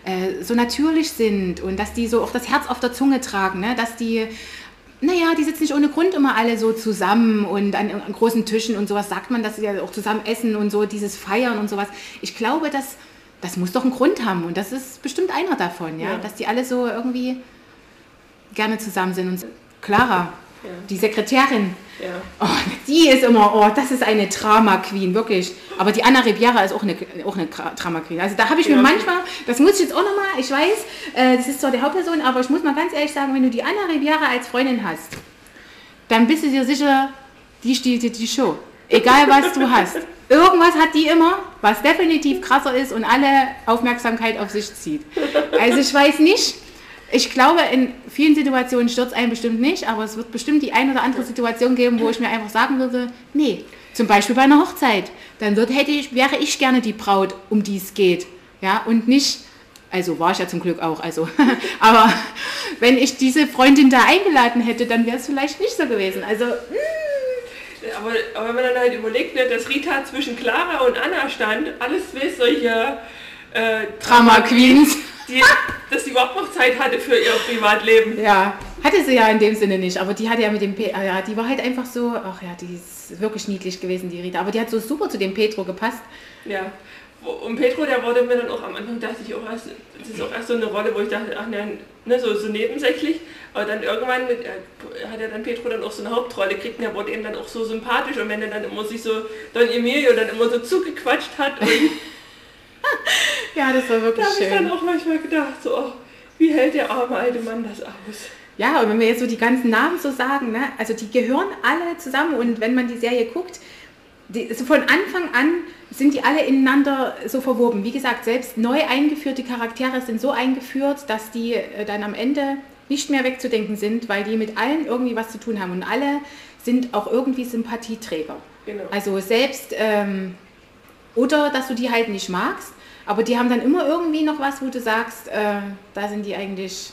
äh, so natürlich sind und dass die so auch das Herz auf der Zunge tragen, ne? dass die, naja, die sitzen nicht ohne Grund immer alle so zusammen und an, an großen Tischen und sowas sagt man, dass sie ja auch zusammen essen und so, dieses Feiern und sowas. Ich glaube, das, das muss doch einen Grund haben und das ist bestimmt einer davon, ja, Ja. dass die alle so irgendwie gerne zusammen sind. Und Clara, Ja. die Sekretärin, Ja. Oh, die ist immer, oh, das ist eine Drama Queen, wirklich. Aber die Anna Riviera ist auch eine, auch eine Drama Queen. Also da habe ich mir Ja. manchmal, das muss ich jetzt auch nochmal, ich weiß, äh, das ist zwar die Hauptperson, aber ich muss mal ganz ehrlich sagen, wenn du die Anna Riviera als Freundin hast, dann bist du dir sicher, die stiehlt dir die Show. Egal was du hast. Irgendwas hat die immer, was definitiv krasser ist und alle Aufmerksamkeit auf sich zieht. Also ich weiß nicht, ich glaube, in vielen Situationen stürzt einen bestimmt nicht, aber es wird bestimmt die ein oder andere Situation geben, wo ich mir einfach sagen würde, nee, zum Beispiel bei einer Hochzeit, dann wird, hätte ich, wäre ich gerne die Braut, um die es geht. Ja, und nicht, also war ich ja zum Glück auch, also, aber wenn ich diese Freundin da eingeladen hätte, dann wäre es vielleicht nicht so gewesen. Also, mm, Aber, aber wenn man dann halt überlegt, ne, dass Rita zwischen Clara und Anna stand, alles zwei solche äh, Drama Queens. Die, dass sie überhaupt noch Zeit hatte für ihr Privatleben. Ja, hatte sie ja in dem Sinne nicht, aber die hatte ja mit dem, Pe ja, die war halt einfach so, ach ja, die ist wirklich niedlich gewesen, die Rita, aber die hat so super zu dem Petro gepasst. Ja, und Petro, der wurde mir dann auch am Anfang, dachte ich auch, das ist auch erst so eine Rolle, wo ich dachte, ach ne, ne so, so nebensächlich, aber dann irgendwann mit, äh, hat er dann Petro dann auch so eine Hauptrolle gekriegt und der wurde ihm dann auch so sympathisch und wenn er dann immer sich so, Don Emilio dann immer so zugequatscht hat ja, das war wirklich da schön. Da habe ich dann auch manchmal gedacht, so, oh, wie hält der arme alte Mann das aus? Ja, und wenn wir jetzt so die ganzen Namen so sagen, ne, also die gehören alle zusammen und wenn man die Serie guckt, die, also von Anfang an sind die alle ineinander so verwoben. Wie gesagt, selbst neu eingeführte Charaktere sind so eingeführt, dass die äh, dann am Ende nicht mehr wegzudenken sind, weil die mit allen irgendwie was zu tun haben und alle sind auch irgendwie Sympathieträger. Genau. Also selbst ähm, oder dass du die halt nicht magst, aber die haben dann immer irgendwie noch was, wo du sagst, äh, da sind die eigentlich,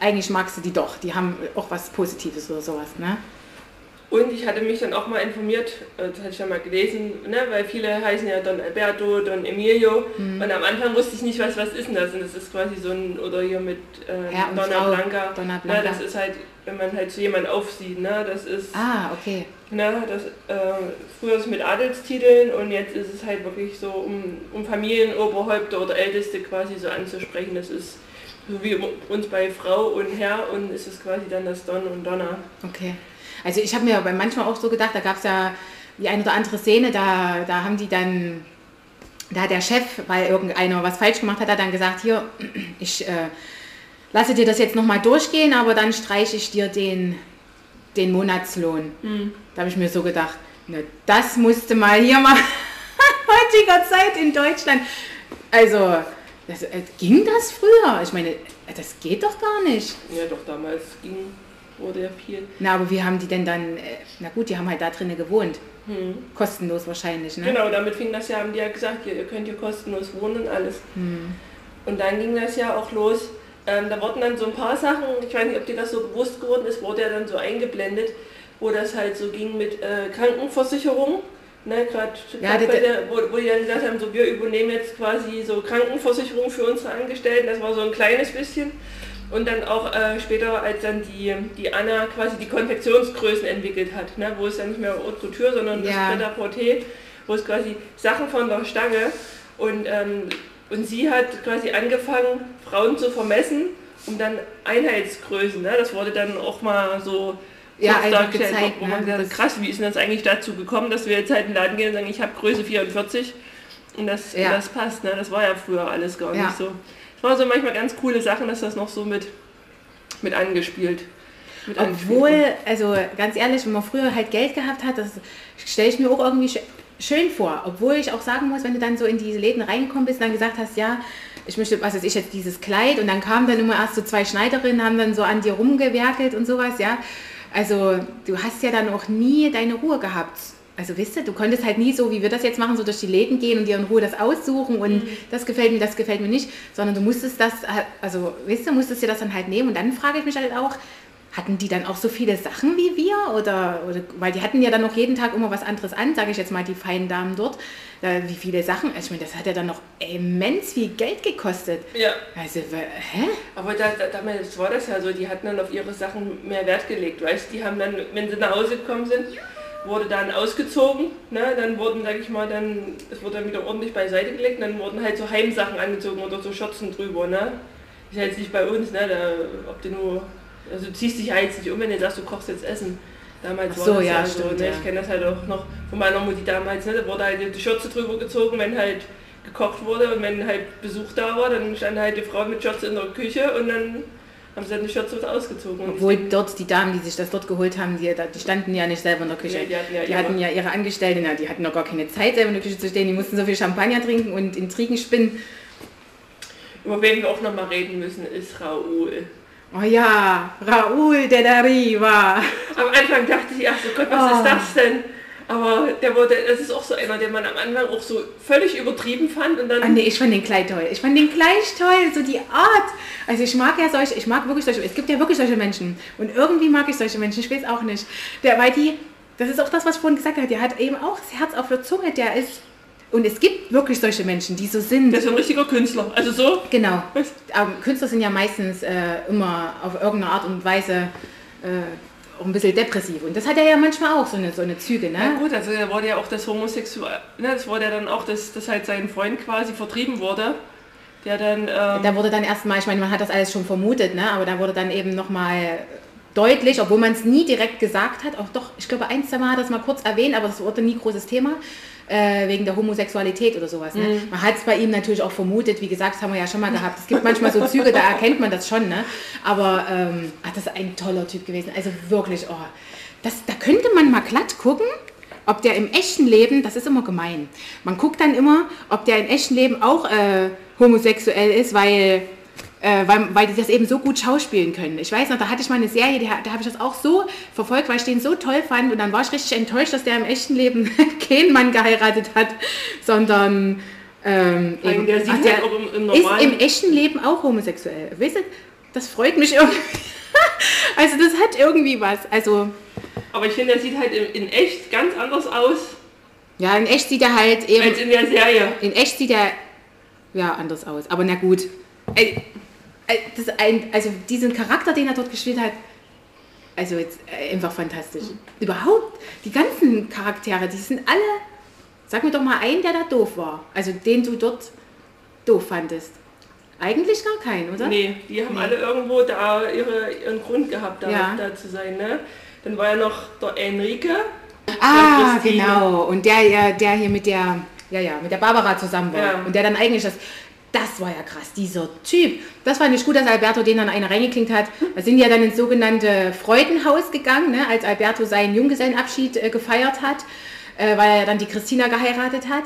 eigentlich magst du die doch, die haben auch was Positives oder sowas, ne? Und ich hatte mich dann auch mal informiert, äh, das hatte ich ja mal gelesen, ne, weil viele heißen ja Don Alberto, Don Emilio. Mhm. Und am Anfang wusste ich nicht, was, was ist denn das? Und das ist quasi so ein, oder hier mit äh, ja, Donna, Blanca. Donna Blanca. Ne, das ist halt, wenn man halt zu jemand aufsieht, ne, das ist... Ah, okay. Ne, das, äh, früher ist es mit Adelstiteln und jetzt ist es halt wirklich so, um, um Familienoberhäupter oder Älteste quasi so anzusprechen. Das ist so wie uns bei Frau und Herr und ist es quasi dann das Don und Donna. Okay. Also ich habe mir bei manchmal auch so gedacht, da gab es ja die eine oder andere Szene, da, da haben die dann, da hat der Chef, weil irgendeiner was falsch gemacht hat, hat dann gesagt, hier, ich äh, lasse dir das jetzt nochmal durchgehen, aber dann streiche ich dir den, den Monatslohn. Mhm. Da habe ich mir so gedacht, ne, das musste mal hier mal heutiger Zeit in Deutschland. Also, das, äh, ging das früher? Ich meine, das geht doch gar nicht. Ja, doch, damals ging wurde ja viel. Na, aber wie haben die denn dann, äh, na gut, die haben halt da drinnen gewohnt. Hm. Kostenlos wahrscheinlich, ne? Genau, damit fing das ja, haben die ja gesagt, ihr, ihr könnt hier kostenlos wohnen und alles. Hm. Und dann ging das ja auch los. Ähm, da wurden dann so ein paar Sachen, ich weiß nicht, ob dir das so bewusst geworden ist, wurde ja dann so eingeblendet, wo das halt so ging mit äh, Krankenversicherung. Ne, gerade ja, wo, wo die dann gesagt haben, so wir übernehmen jetzt quasi so Krankenversicherung für unsere Angestellten, das war so ein kleines bisschen. Und dann auch äh, später, als dann die, die Anna quasi die Konfektionsgrößen entwickelt hat, ne, wo es dann nicht mehr Haute Couture, sondern ja. das Pret wo es quasi Sachen von der Stange und, ähm, und sie hat quasi angefangen, Frauen zu vermessen, um dann Einheitsgrößen, ne, das wurde dann auch mal so ja, dargestellt, gezeigt, wo man ne, krass, wie ist denn das eigentlich dazu gekommen, dass wir jetzt halt in den Laden gehen und sagen, ich habe Größe 44 und das, ja. das passt, ne? das war ja früher alles gar ja. nicht so. Es waren so manchmal ganz coole Sachen, dass das noch so mit, mit angespielt. Obwohl, also ganz ehrlich, wenn man früher halt Geld gehabt hat, das stelle ich mir auch irgendwie schön vor. Obwohl ich auch sagen muss, wenn du dann so in diese Läden reingekommen bist und dann gesagt hast, ja, ich möchte, was weiß ich, jetzt dieses Kleid und dann kamen dann immer erst so zwei Schneiderinnen, haben dann so an dir rumgewerkelt und sowas, ja. Also du hast ja dann auch nie deine Ruhe gehabt also wisst ihr, du konntest halt nie so, wie wir das jetzt machen, so durch die Läden gehen und dir in Ruhe das aussuchen und mhm. das gefällt mir, das gefällt mir nicht, sondern du musstest das, also wisst ihr, musstest dir das dann halt nehmen und dann frage ich mich halt auch, hatten die dann auch so viele Sachen wie wir? Oder, oder weil die hatten ja dann noch jeden Tag immer was anderes an, sage ich jetzt mal, die feinen Damen dort. Äh, wie viele Sachen? Also ich meine, das hat ja dann noch immens viel Geld gekostet. Ja. Also, hä? Aber da, da, damals war das ja so, die hatten dann auf ihre Sachen mehr Wert gelegt, weißt Die haben dann, wenn sie nach Hause gekommen sind, wurde dann ausgezogen, ne? dann wurden, sag ich mal, dann, es wurde dann wieder ordentlich beiseite gelegt, dann wurden halt so Heimsachen angezogen oder so Schürzen drüber, ne? Ist ja jetzt nicht bei uns, ne? Da, ob du nur, also du ziehst dich halt nicht um, wenn du sagst, du kochst jetzt Essen. Damals so, war das ja, ja so, ne? Ich kenne das halt auch noch von meiner Mutti damals, ne? Da wurde halt die Schürze drüber gezogen, wenn halt gekocht wurde und wenn halt Besuch da war, dann stand halt die Frau mit Schürze in der Küche und dann haben sie eine Schürze ausgezogen. Obwohl dort die Damen, die sich das dort geholt haben, die, die standen ja nicht selber in der Küche. Nee, die hatten ja, die ihre, hatten ja ihre Angestellten, die hatten noch gar keine Zeit selber in der Küche zu stehen, die mussten so viel Champagner trinken und Intrigen spinnen. Über wen wir auch noch mal reden müssen, ist Raoul. Oh ja, Raoul de la Riva. Am Anfang dachte ich, ach so Gott, was oh. ist das denn? Aber der wurde, das ist auch so einer, den man am Anfang auch so völlig übertrieben fand und dann. Ah, nee, ich fand den Kleid toll. Ich fand den gleich toll, so die Art. Also ich mag ja solche, ich mag wirklich solche, es gibt ja wirklich solche Menschen. Und irgendwie mag ich solche Menschen, ich weiß auch nicht. Der, weil die, das ist auch das, was ich vorhin gesagt habe. Der hat eben auch das Herz auf der Zunge. Der ist und es gibt wirklich solche Menschen, die so sind. Der ist ein richtiger Künstler. Also so. Genau. Aber Künstler sind ja meistens äh, immer auf irgendeine Art und Weise äh, auch ein bisschen depressiv. Und das hat er ja manchmal auch, so eine, so eine Züge. Ne? Ja gut, also da wurde ja auch das Homosexuell, ne, das wurde ja dann auch, dass, dass halt sein Freund quasi vertrieben wurde. Der dann. Ähm da wurde dann erstmal, ich meine, man hat das alles schon vermutet, ne? aber da wurde dann eben nochmal deutlich, obwohl man es nie direkt gesagt hat, auch doch, ich glaube, ein, zwei Mal hat das mal kurz erwähnt, aber das wurde nie großes Thema äh, wegen der Homosexualität oder sowas. Ne? Mhm. Man hat es bei ihm natürlich auch vermutet, wie gesagt, das haben wir ja schon mal gehabt. Es gibt manchmal so Züge, da erkennt man das schon. Ne? Aber ähm, ach, das ist ein toller Typ gewesen. Also wirklich, oh, das, da könnte man mal glatt gucken. Ob der im echten Leben, das ist immer gemein. Man guckt dann immer, ob der im echten Leben auch äh, homosexuell ist, weil äh, weil, weil die das eben so gut schauspielen können. Ich weiß noch, da hatte ich mal eine Serie, die, da habe ich das auch so verfolgt, weil ich den so toll fand und dann war ich richtig enttäuscht, dass der im echten Leben keinen Mann geheiratet hat, sondern ähm, eben, der ach, der im, im ist im echten Leben auch homosexuell. Weißt du, das freut mich irgendwie. also das hat irgendwie was. Also, Aber ich finde, der sieht halt in, in echt ganz anders aus. Ja, in echt sieht er halt eben. Als in der Serie. In echt sieht er ja anders aus. Aber na gut. Ey, ein, also diesen Charakter, den er dort gespielt hat, also jetzt äh, einfach fantastisch. Mhm. Überhaupt, die ganzen Charaktere, die sind alle, sag mir doch mal einen, der da doof war. Also den du dort doof fandest. Eigentlich gar keinen, oder? Nee, die haben nee. alle irgendwo da ihre, ihren Grund gehabt, da, ja. da zu sein. Ne? Dann war ja noch der Enrique. Ah, genau. Und der, der hier mit der, ja, ja, mit der Barbara zusammen war. Ja. Und der dann eigentlich das, das war ja krass, dieser Typ. Das fand ich gut, dass Alberto den dann eine reingeklinkt hat. Da sind ja dann ins sogenannte Freudenhaus gegangen, ne, als Alberto seinen Junggesellenabschied äh, gefeiert hat, äh, weil er dann die Christina geheiratet hat.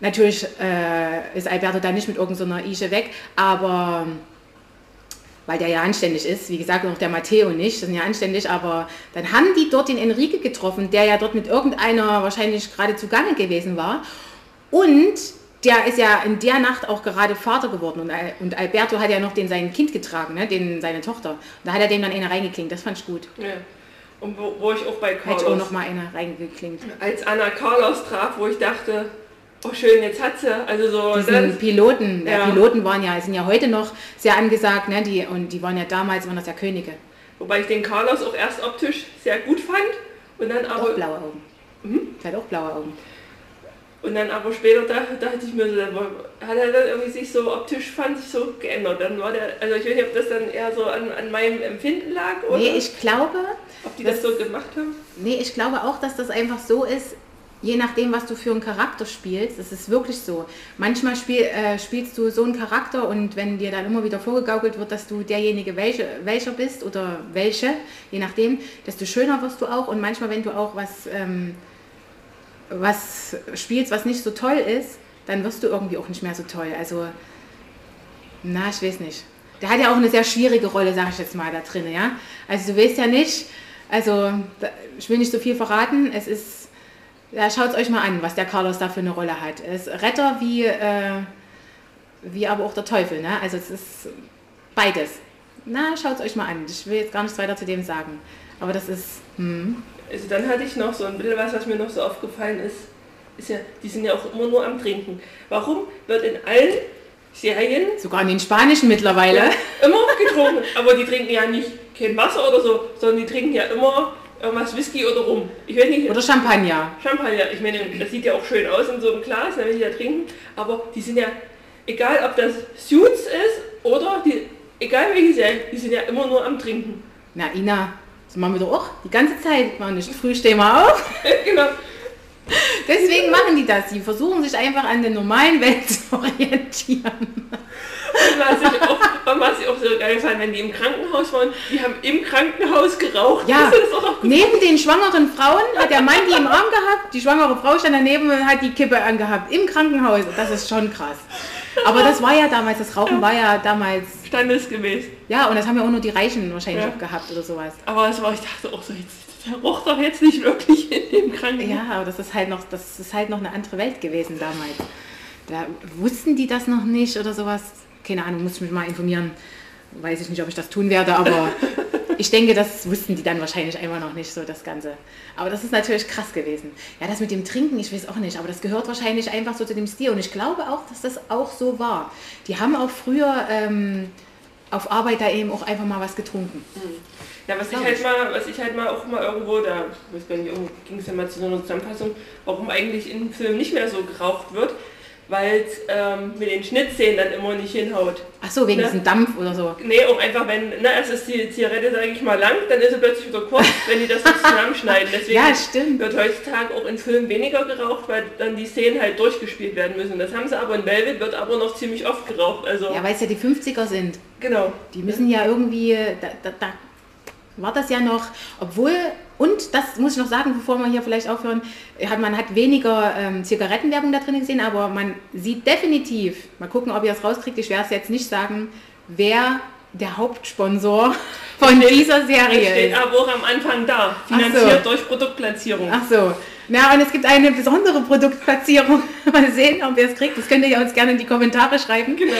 Natürlich äh, ist Alberto da nicht mit irgendeiner so Ische weg, aber weil der ja anständig ist, wie gesagt, noch der Matteo nicht, das sind ja anständig, aber dann haben die dort den Enrique getroffen, der ja dort mit irgendeiner wahrscheinlich gerade zugange gewesen war. Und der ist ja in der Nacht auch gerade Vater geworden und, und Alberto hat ja noch den sein Kind getragen, ne, den, seine Tochter. Und da hat er dem dann eine reingeklingt, das fand ich gut. Ja. Und wo, wo, ich auch bei Carlos... Hätte auch noch mal eine reingeklingt. Als Anna Carlos traf, wo ich dachte, oh schön, jetzt hat sie, also so... Diesen Piloten, ja. Piloten waren ja, sind ja heute noch sehr angesagt, ne, die, und die waren ja damals, waren das ja Könige. Wobei ich den Carlos auch erst optisch sehr gut fand und dann aber... Auch blaue Augen. Mhm. Der hat auch blaue Augen. Und dann aber später da, dachte ich mir, so, hat er dann irgendwie sich so optisch fand ich so geändert. Dann war der, also ich weiß nicht, ob das dann eher so an, an meinem Empfinden lag oder. Nee, ich glaube. Ob die das, das so gemacht haben? Nee, ich glaube auch, dass das einfach so ist, je nachdem, was du für einen Charakter spielst, das ist wirklich so. Manchmal spiel, äh, spielst du so einen Charakter und wenn dir dann immer wieder vorgegaukelt wird, dass du derjenige welche, welcher bist oder welche, je nachdem, desto schöner wirst du auch. Und manchmal, wenn du auch was ähm, was spielst, was nicht so toll ist, dann wirst du irgendwie auch nicht mehr so toll. Also, na, ich weiß nicht. Der hat ja auch eine sehr schwierige Rolle, sage ich jetzt mal, da drin, ja. Also du weißt ja nicht, also ich will nicht so viel verraten, es ist, ja, schaut euch mal an, was der Carlos da für eine Rolle hat. Er ist Retter wie, äh, wie aber auch der Teufel, ne? Also es ist beides. Na, schaut euch mal an. Ich will jetzt gar nichts weiter zu dem sagen. Aber das ist, hm. Also dann hatte ich noch so ein bisschen was, was mir noch so aufgefallen ist, ist ja, die sind ja auch immer nur am Trinken. Warum wird in allen Serien... Sogar in den Spanischen mittlerweile. Ja, immer getrunken, aber die trinken ja nicht kein Wasser oder so, sondern die trinken ja immer irgendwas Whisky oder Rum. Ich weiß nicht, oder Champagner. Champagner. Ich meine, das sieht ja auch schön aus in so einem Glas, wenn die da trinken. Aber die sind ja, egal ob das Suits ist oder die, egal welche Serie, die sind ja immer nur am Trinken. Na Ina, das machen wir doch auch die ganze Zeit. Machen nicht früh stehen wir auf. genau. Deswegen machen die das. Sie versuchen sich einfach an der normalen Welt zu orientieren. Und was ich auch so geil fand, wenn die im Krankenhaus waren, die haben im Krankenhaus geraucht. Ja, neben den schwangeren Frauen hat der Mann die im Arm gehabt, die schwangere Frau stand daneben und hat die Kippe angehabt. Im Krankenhaus. Das ist schon krass. Aber das war ja damals, das Rauchen war ja damals... Standesgemäß. Ja, und das haben ja auch nur die Reichen wahrscheinlich ja. auch gehabt oder sowas. Aber es war, ich dachte auch so, jetzt, der roch doch jetzt nicht wirklich in dem Krankenhaus. Ja, aber das ist halt noch, das ist halt noch eine andere Welt gewesen damals. Da wussten die das noch nicht oder sowas keine Ahnung, muss ich mich mal informieren. Weiß ich nicht, ob ich das tun werde, aber Ich denke, das wussten die dann wahrscheinlich einfach noch nicht so, das Ganze. Aber das ist natürlich krass gewesen. Ja, das mit dem Trinken, ich weiß auch nicht, aber das gehört wahrscheinlich einfach so zu dem Stil. Und ich glaube auch, dass das auch so war. Die haben auch früher ähm, auf Arbeit da eben auch einfach mal was getrunken. Ja, was ich halt mal, was ich halt mal auch mal irgendwo, da ging es ja mal zu so einer Zusammenfassung, warum eigentlich in Filmen nicht mehr so geraucht wird, weil es ähm, mit den Schnittszenen dann immer nicht hinhaut. Ach so, wegen Ne? diesem Dampf oder so. Nee, um einfach, wenn, ne, erst ist die Zigarette, sage ich mal, lang, dann ist sie plötzlich wieder kurz, wenn die das so zusammenschneiden. Deswegen Ja, stimmt. wird heutzutage auch in Filmen weniger geraucht, weil dann die Szenen halt durchgespielt werden müssen. Das haben sie aber in Velvet, wird aber noch ziemlich oft geraucht. Also, Ja, weil es ja die 50er sind. genau. Die müssen ja irgendwie, da, da, da war das ja noch, obwohl, und das muss ich noch sagen, bevor wir hier vielleicht aufhören, hat, man hat weniger ähm, Zigarettenwerbung da drin gesehen, aber man sieht definitiv, mal gucken, ob ihr es rauskriegt, ich werde es jetzt nicht sagen, wer der Hauptsponsor von dieser Serie steht ist. aber auch am Anfang da, Ach so. finanziert durch Produktplatzierung. Ach so. Na, und es gibt eine besondere Produktplatzierung. Mal sehen, ob ihr es kriegt. Das könnt ihr ja uns gerne in die Kommentare schreiben. Genau.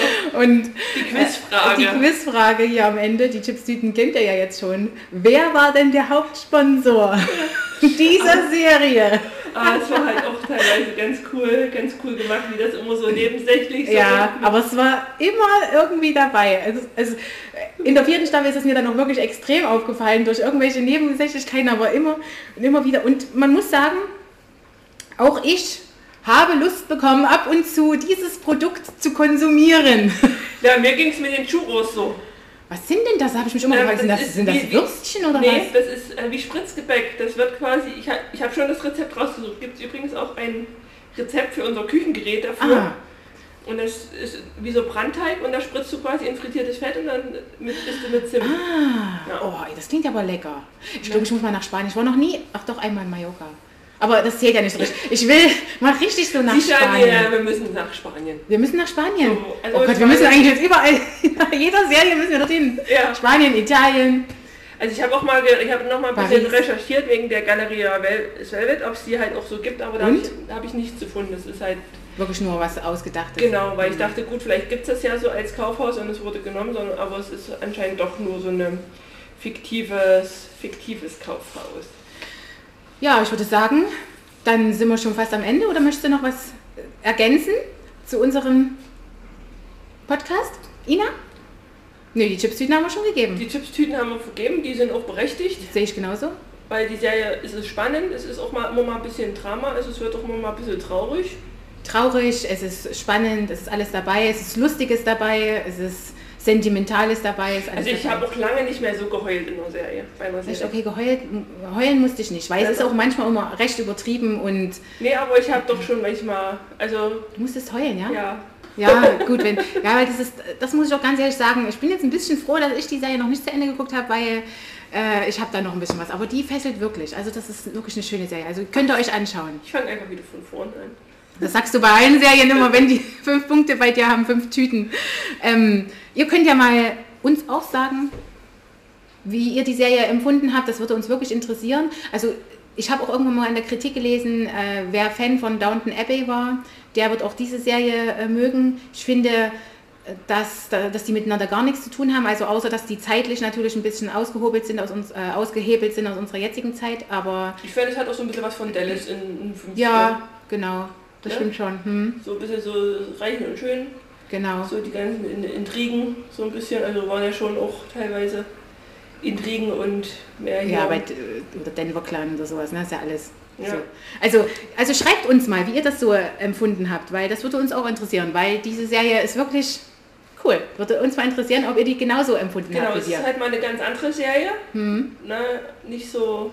Und Die Quizfrage. die Quizfrage hier am Ende, die Chipstüten kennt ihr ja jetzt schon. Wer war denn der Hauptsponsor dieser Serie? Ah, es war halt auch teilweise ganz cool, ganz cool gemacht, wie das immer so nebensächlich so Ja, aber es war immer irgendwie dabei. Also, also in der vierten Staffel ist es mir dann auch wirklich extrem aufgefallen durch irgendwelche Nebensächlichkeiten, aber immer und immer wieder. Und man muss sagen, auch ich habe Lust bekommen, ab und zu dieses Produkt zu konsumieren. Ja, mir ging es mit den Churros so. Was sind denn das? Da habe ich mich immer Ja, gefragt, sind das das, ist sind das wie- Würstchen oder nee, was? das ist äh, wie Spritzgebäck. Das wird quasi, ich habe ich hab schon das Rezept rausgesucht. Gibt es übrigens auch ein Rezept für unser Küchengerät dafür. Ah, Und das ist wie so Brandteig und da spritzt du quasi in frittiertes Fett und dann mit, isst du mit Zimt. ah. Ja. Oh, das klingt aber lecker. Ich glaube, ich muss mal nach Spanien. Ich war noch nie, ach doch, einmal in Mallorca. Aber das zählt ja nicht so richtig. Ich will mal richtig so nach Sicher, Spanien. wir, wir müssen nach Spanien. Wir müssen nach Spanien. So, also oh Gott, wir müssen eigentlich jetzt überall, in jeder Serie müssen wir dorthin. Ja. Spanien, Italien. Also ich habe auch mal, ich habe noch mal ein bisschen Paris. recherchiert wegen der Galeria Vel- Velvet, ob es die halt auch so gibt, aber da habe ich, hab ich nichts gefunden. Das ist halt Wirklich nur was Ausgedachtes. genau, weil ich dachte, gut, vielleicht gibt es das ja so als Kaufhaus und es wurde genommen, sondern, aber es ist anscheinend doch nur so ein fiktives, fiktives Kaufhaus. Ja, ich würde sagen, dann sind wir schon fast am Ende. Oder möchtest du noch was ergänzen zu unserem Podcast? Ina? Ne, die Chipstüten haben wir schon gegeben. Die Chipstüten haben wir vergeben, die sind auch berechtigt, Sehe ich genauso. weil die Serie es ist spannend, es ist auch mal immer mal ein bisschen Drama, es wird auch immer mal ein bisschen traurig. Traurig, es ist spannend, es ist alles dabei, es ist Lustiges dabei, es ist Sentimentales dabei. Ist Also ich habe auch lange nicht mehr so geheult in der Serie, bei einer Serie. okay, geheult, heulen musste ich nicht, weil es ist auch manchmal immer recht übertrieben und Nee, aber ich habe doch schon manchmal, also du musstest heulen, ja? ja, Ja, gut, wenn, ja, weil das ist, das muss ich auch ganz ehrlich sagen, ich bin jetzt ein bisschen froh, dass ich die Serie noch nicht zu Ende geguckt habe, weil äh, ich habe da noch ein bisschen was, aber die fesselt wirklich, also das ist wirklich eine schöne Serie, also könnt ihr euch anschauen. ich fange einfach wieder von vorne an. Das sagst du bei allen Serien immer, wenn die fünf Punkte bei dir haben, fünf Tüten. Ähm, ihr könnt ja mal uns auch sagen, wie ihr die Serie empfunden habt. Das würde uns wirklich interessieren. Also ich habe auch irgendwann mal in der Kritik gelesen, äh, wer Fan von Downton Abbey war, der wird auch diese Serie äh, mögen. Ich finde, äh, dass, da- dass die miteinander gar nichts zu tun haben, also außer dass die zeitlich natürlich ein bisschen ausgehobelt sind aus uns, äh, ausgehebelt sind aus unserer jetzigen Zeit, aber Ich finde, es hat auch so ein bisschen was von Dallas in, in 50 ja, genau, das Ja? stimmt schon. Hm, So ein bisschen so reich und schön, genau. so die ganzen In- Intrigen, so ein bisschen, also waren ja schon auch teilweise Intrigen und mehr hier. Ja, bei äh, oder Denver Clan oder sowas, ne? ist ja alles. Ja. So. Also, also schreibt uns mal, wie ihr das so empfunden habt, weil das würde uns auch interessieren, weil diese Serie ist wirklich cool. Würde uns mal interessieren, ob ihr die genauso empfunden Genau, habt es wie ist halt mal eine ganz andere Serie, Hm. ne? nicht so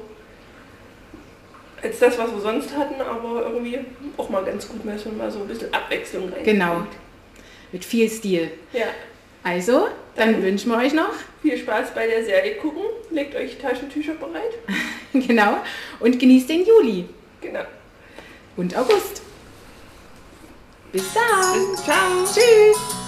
als das, was wir sonst hatten, aber irgendwie auch mal ganz gut, dass man mal so ein bisschen Abwechslung rein. Genau. Mit viel Stil. Ja, Also, dann Dann- wünschen wir euch noch, viel Spaß bei der Serie gucken, legt euch Taschentücher bereit. genau, und genießt den Juli Genau. und August. Bis dann. Bis, ciao. Tschüss.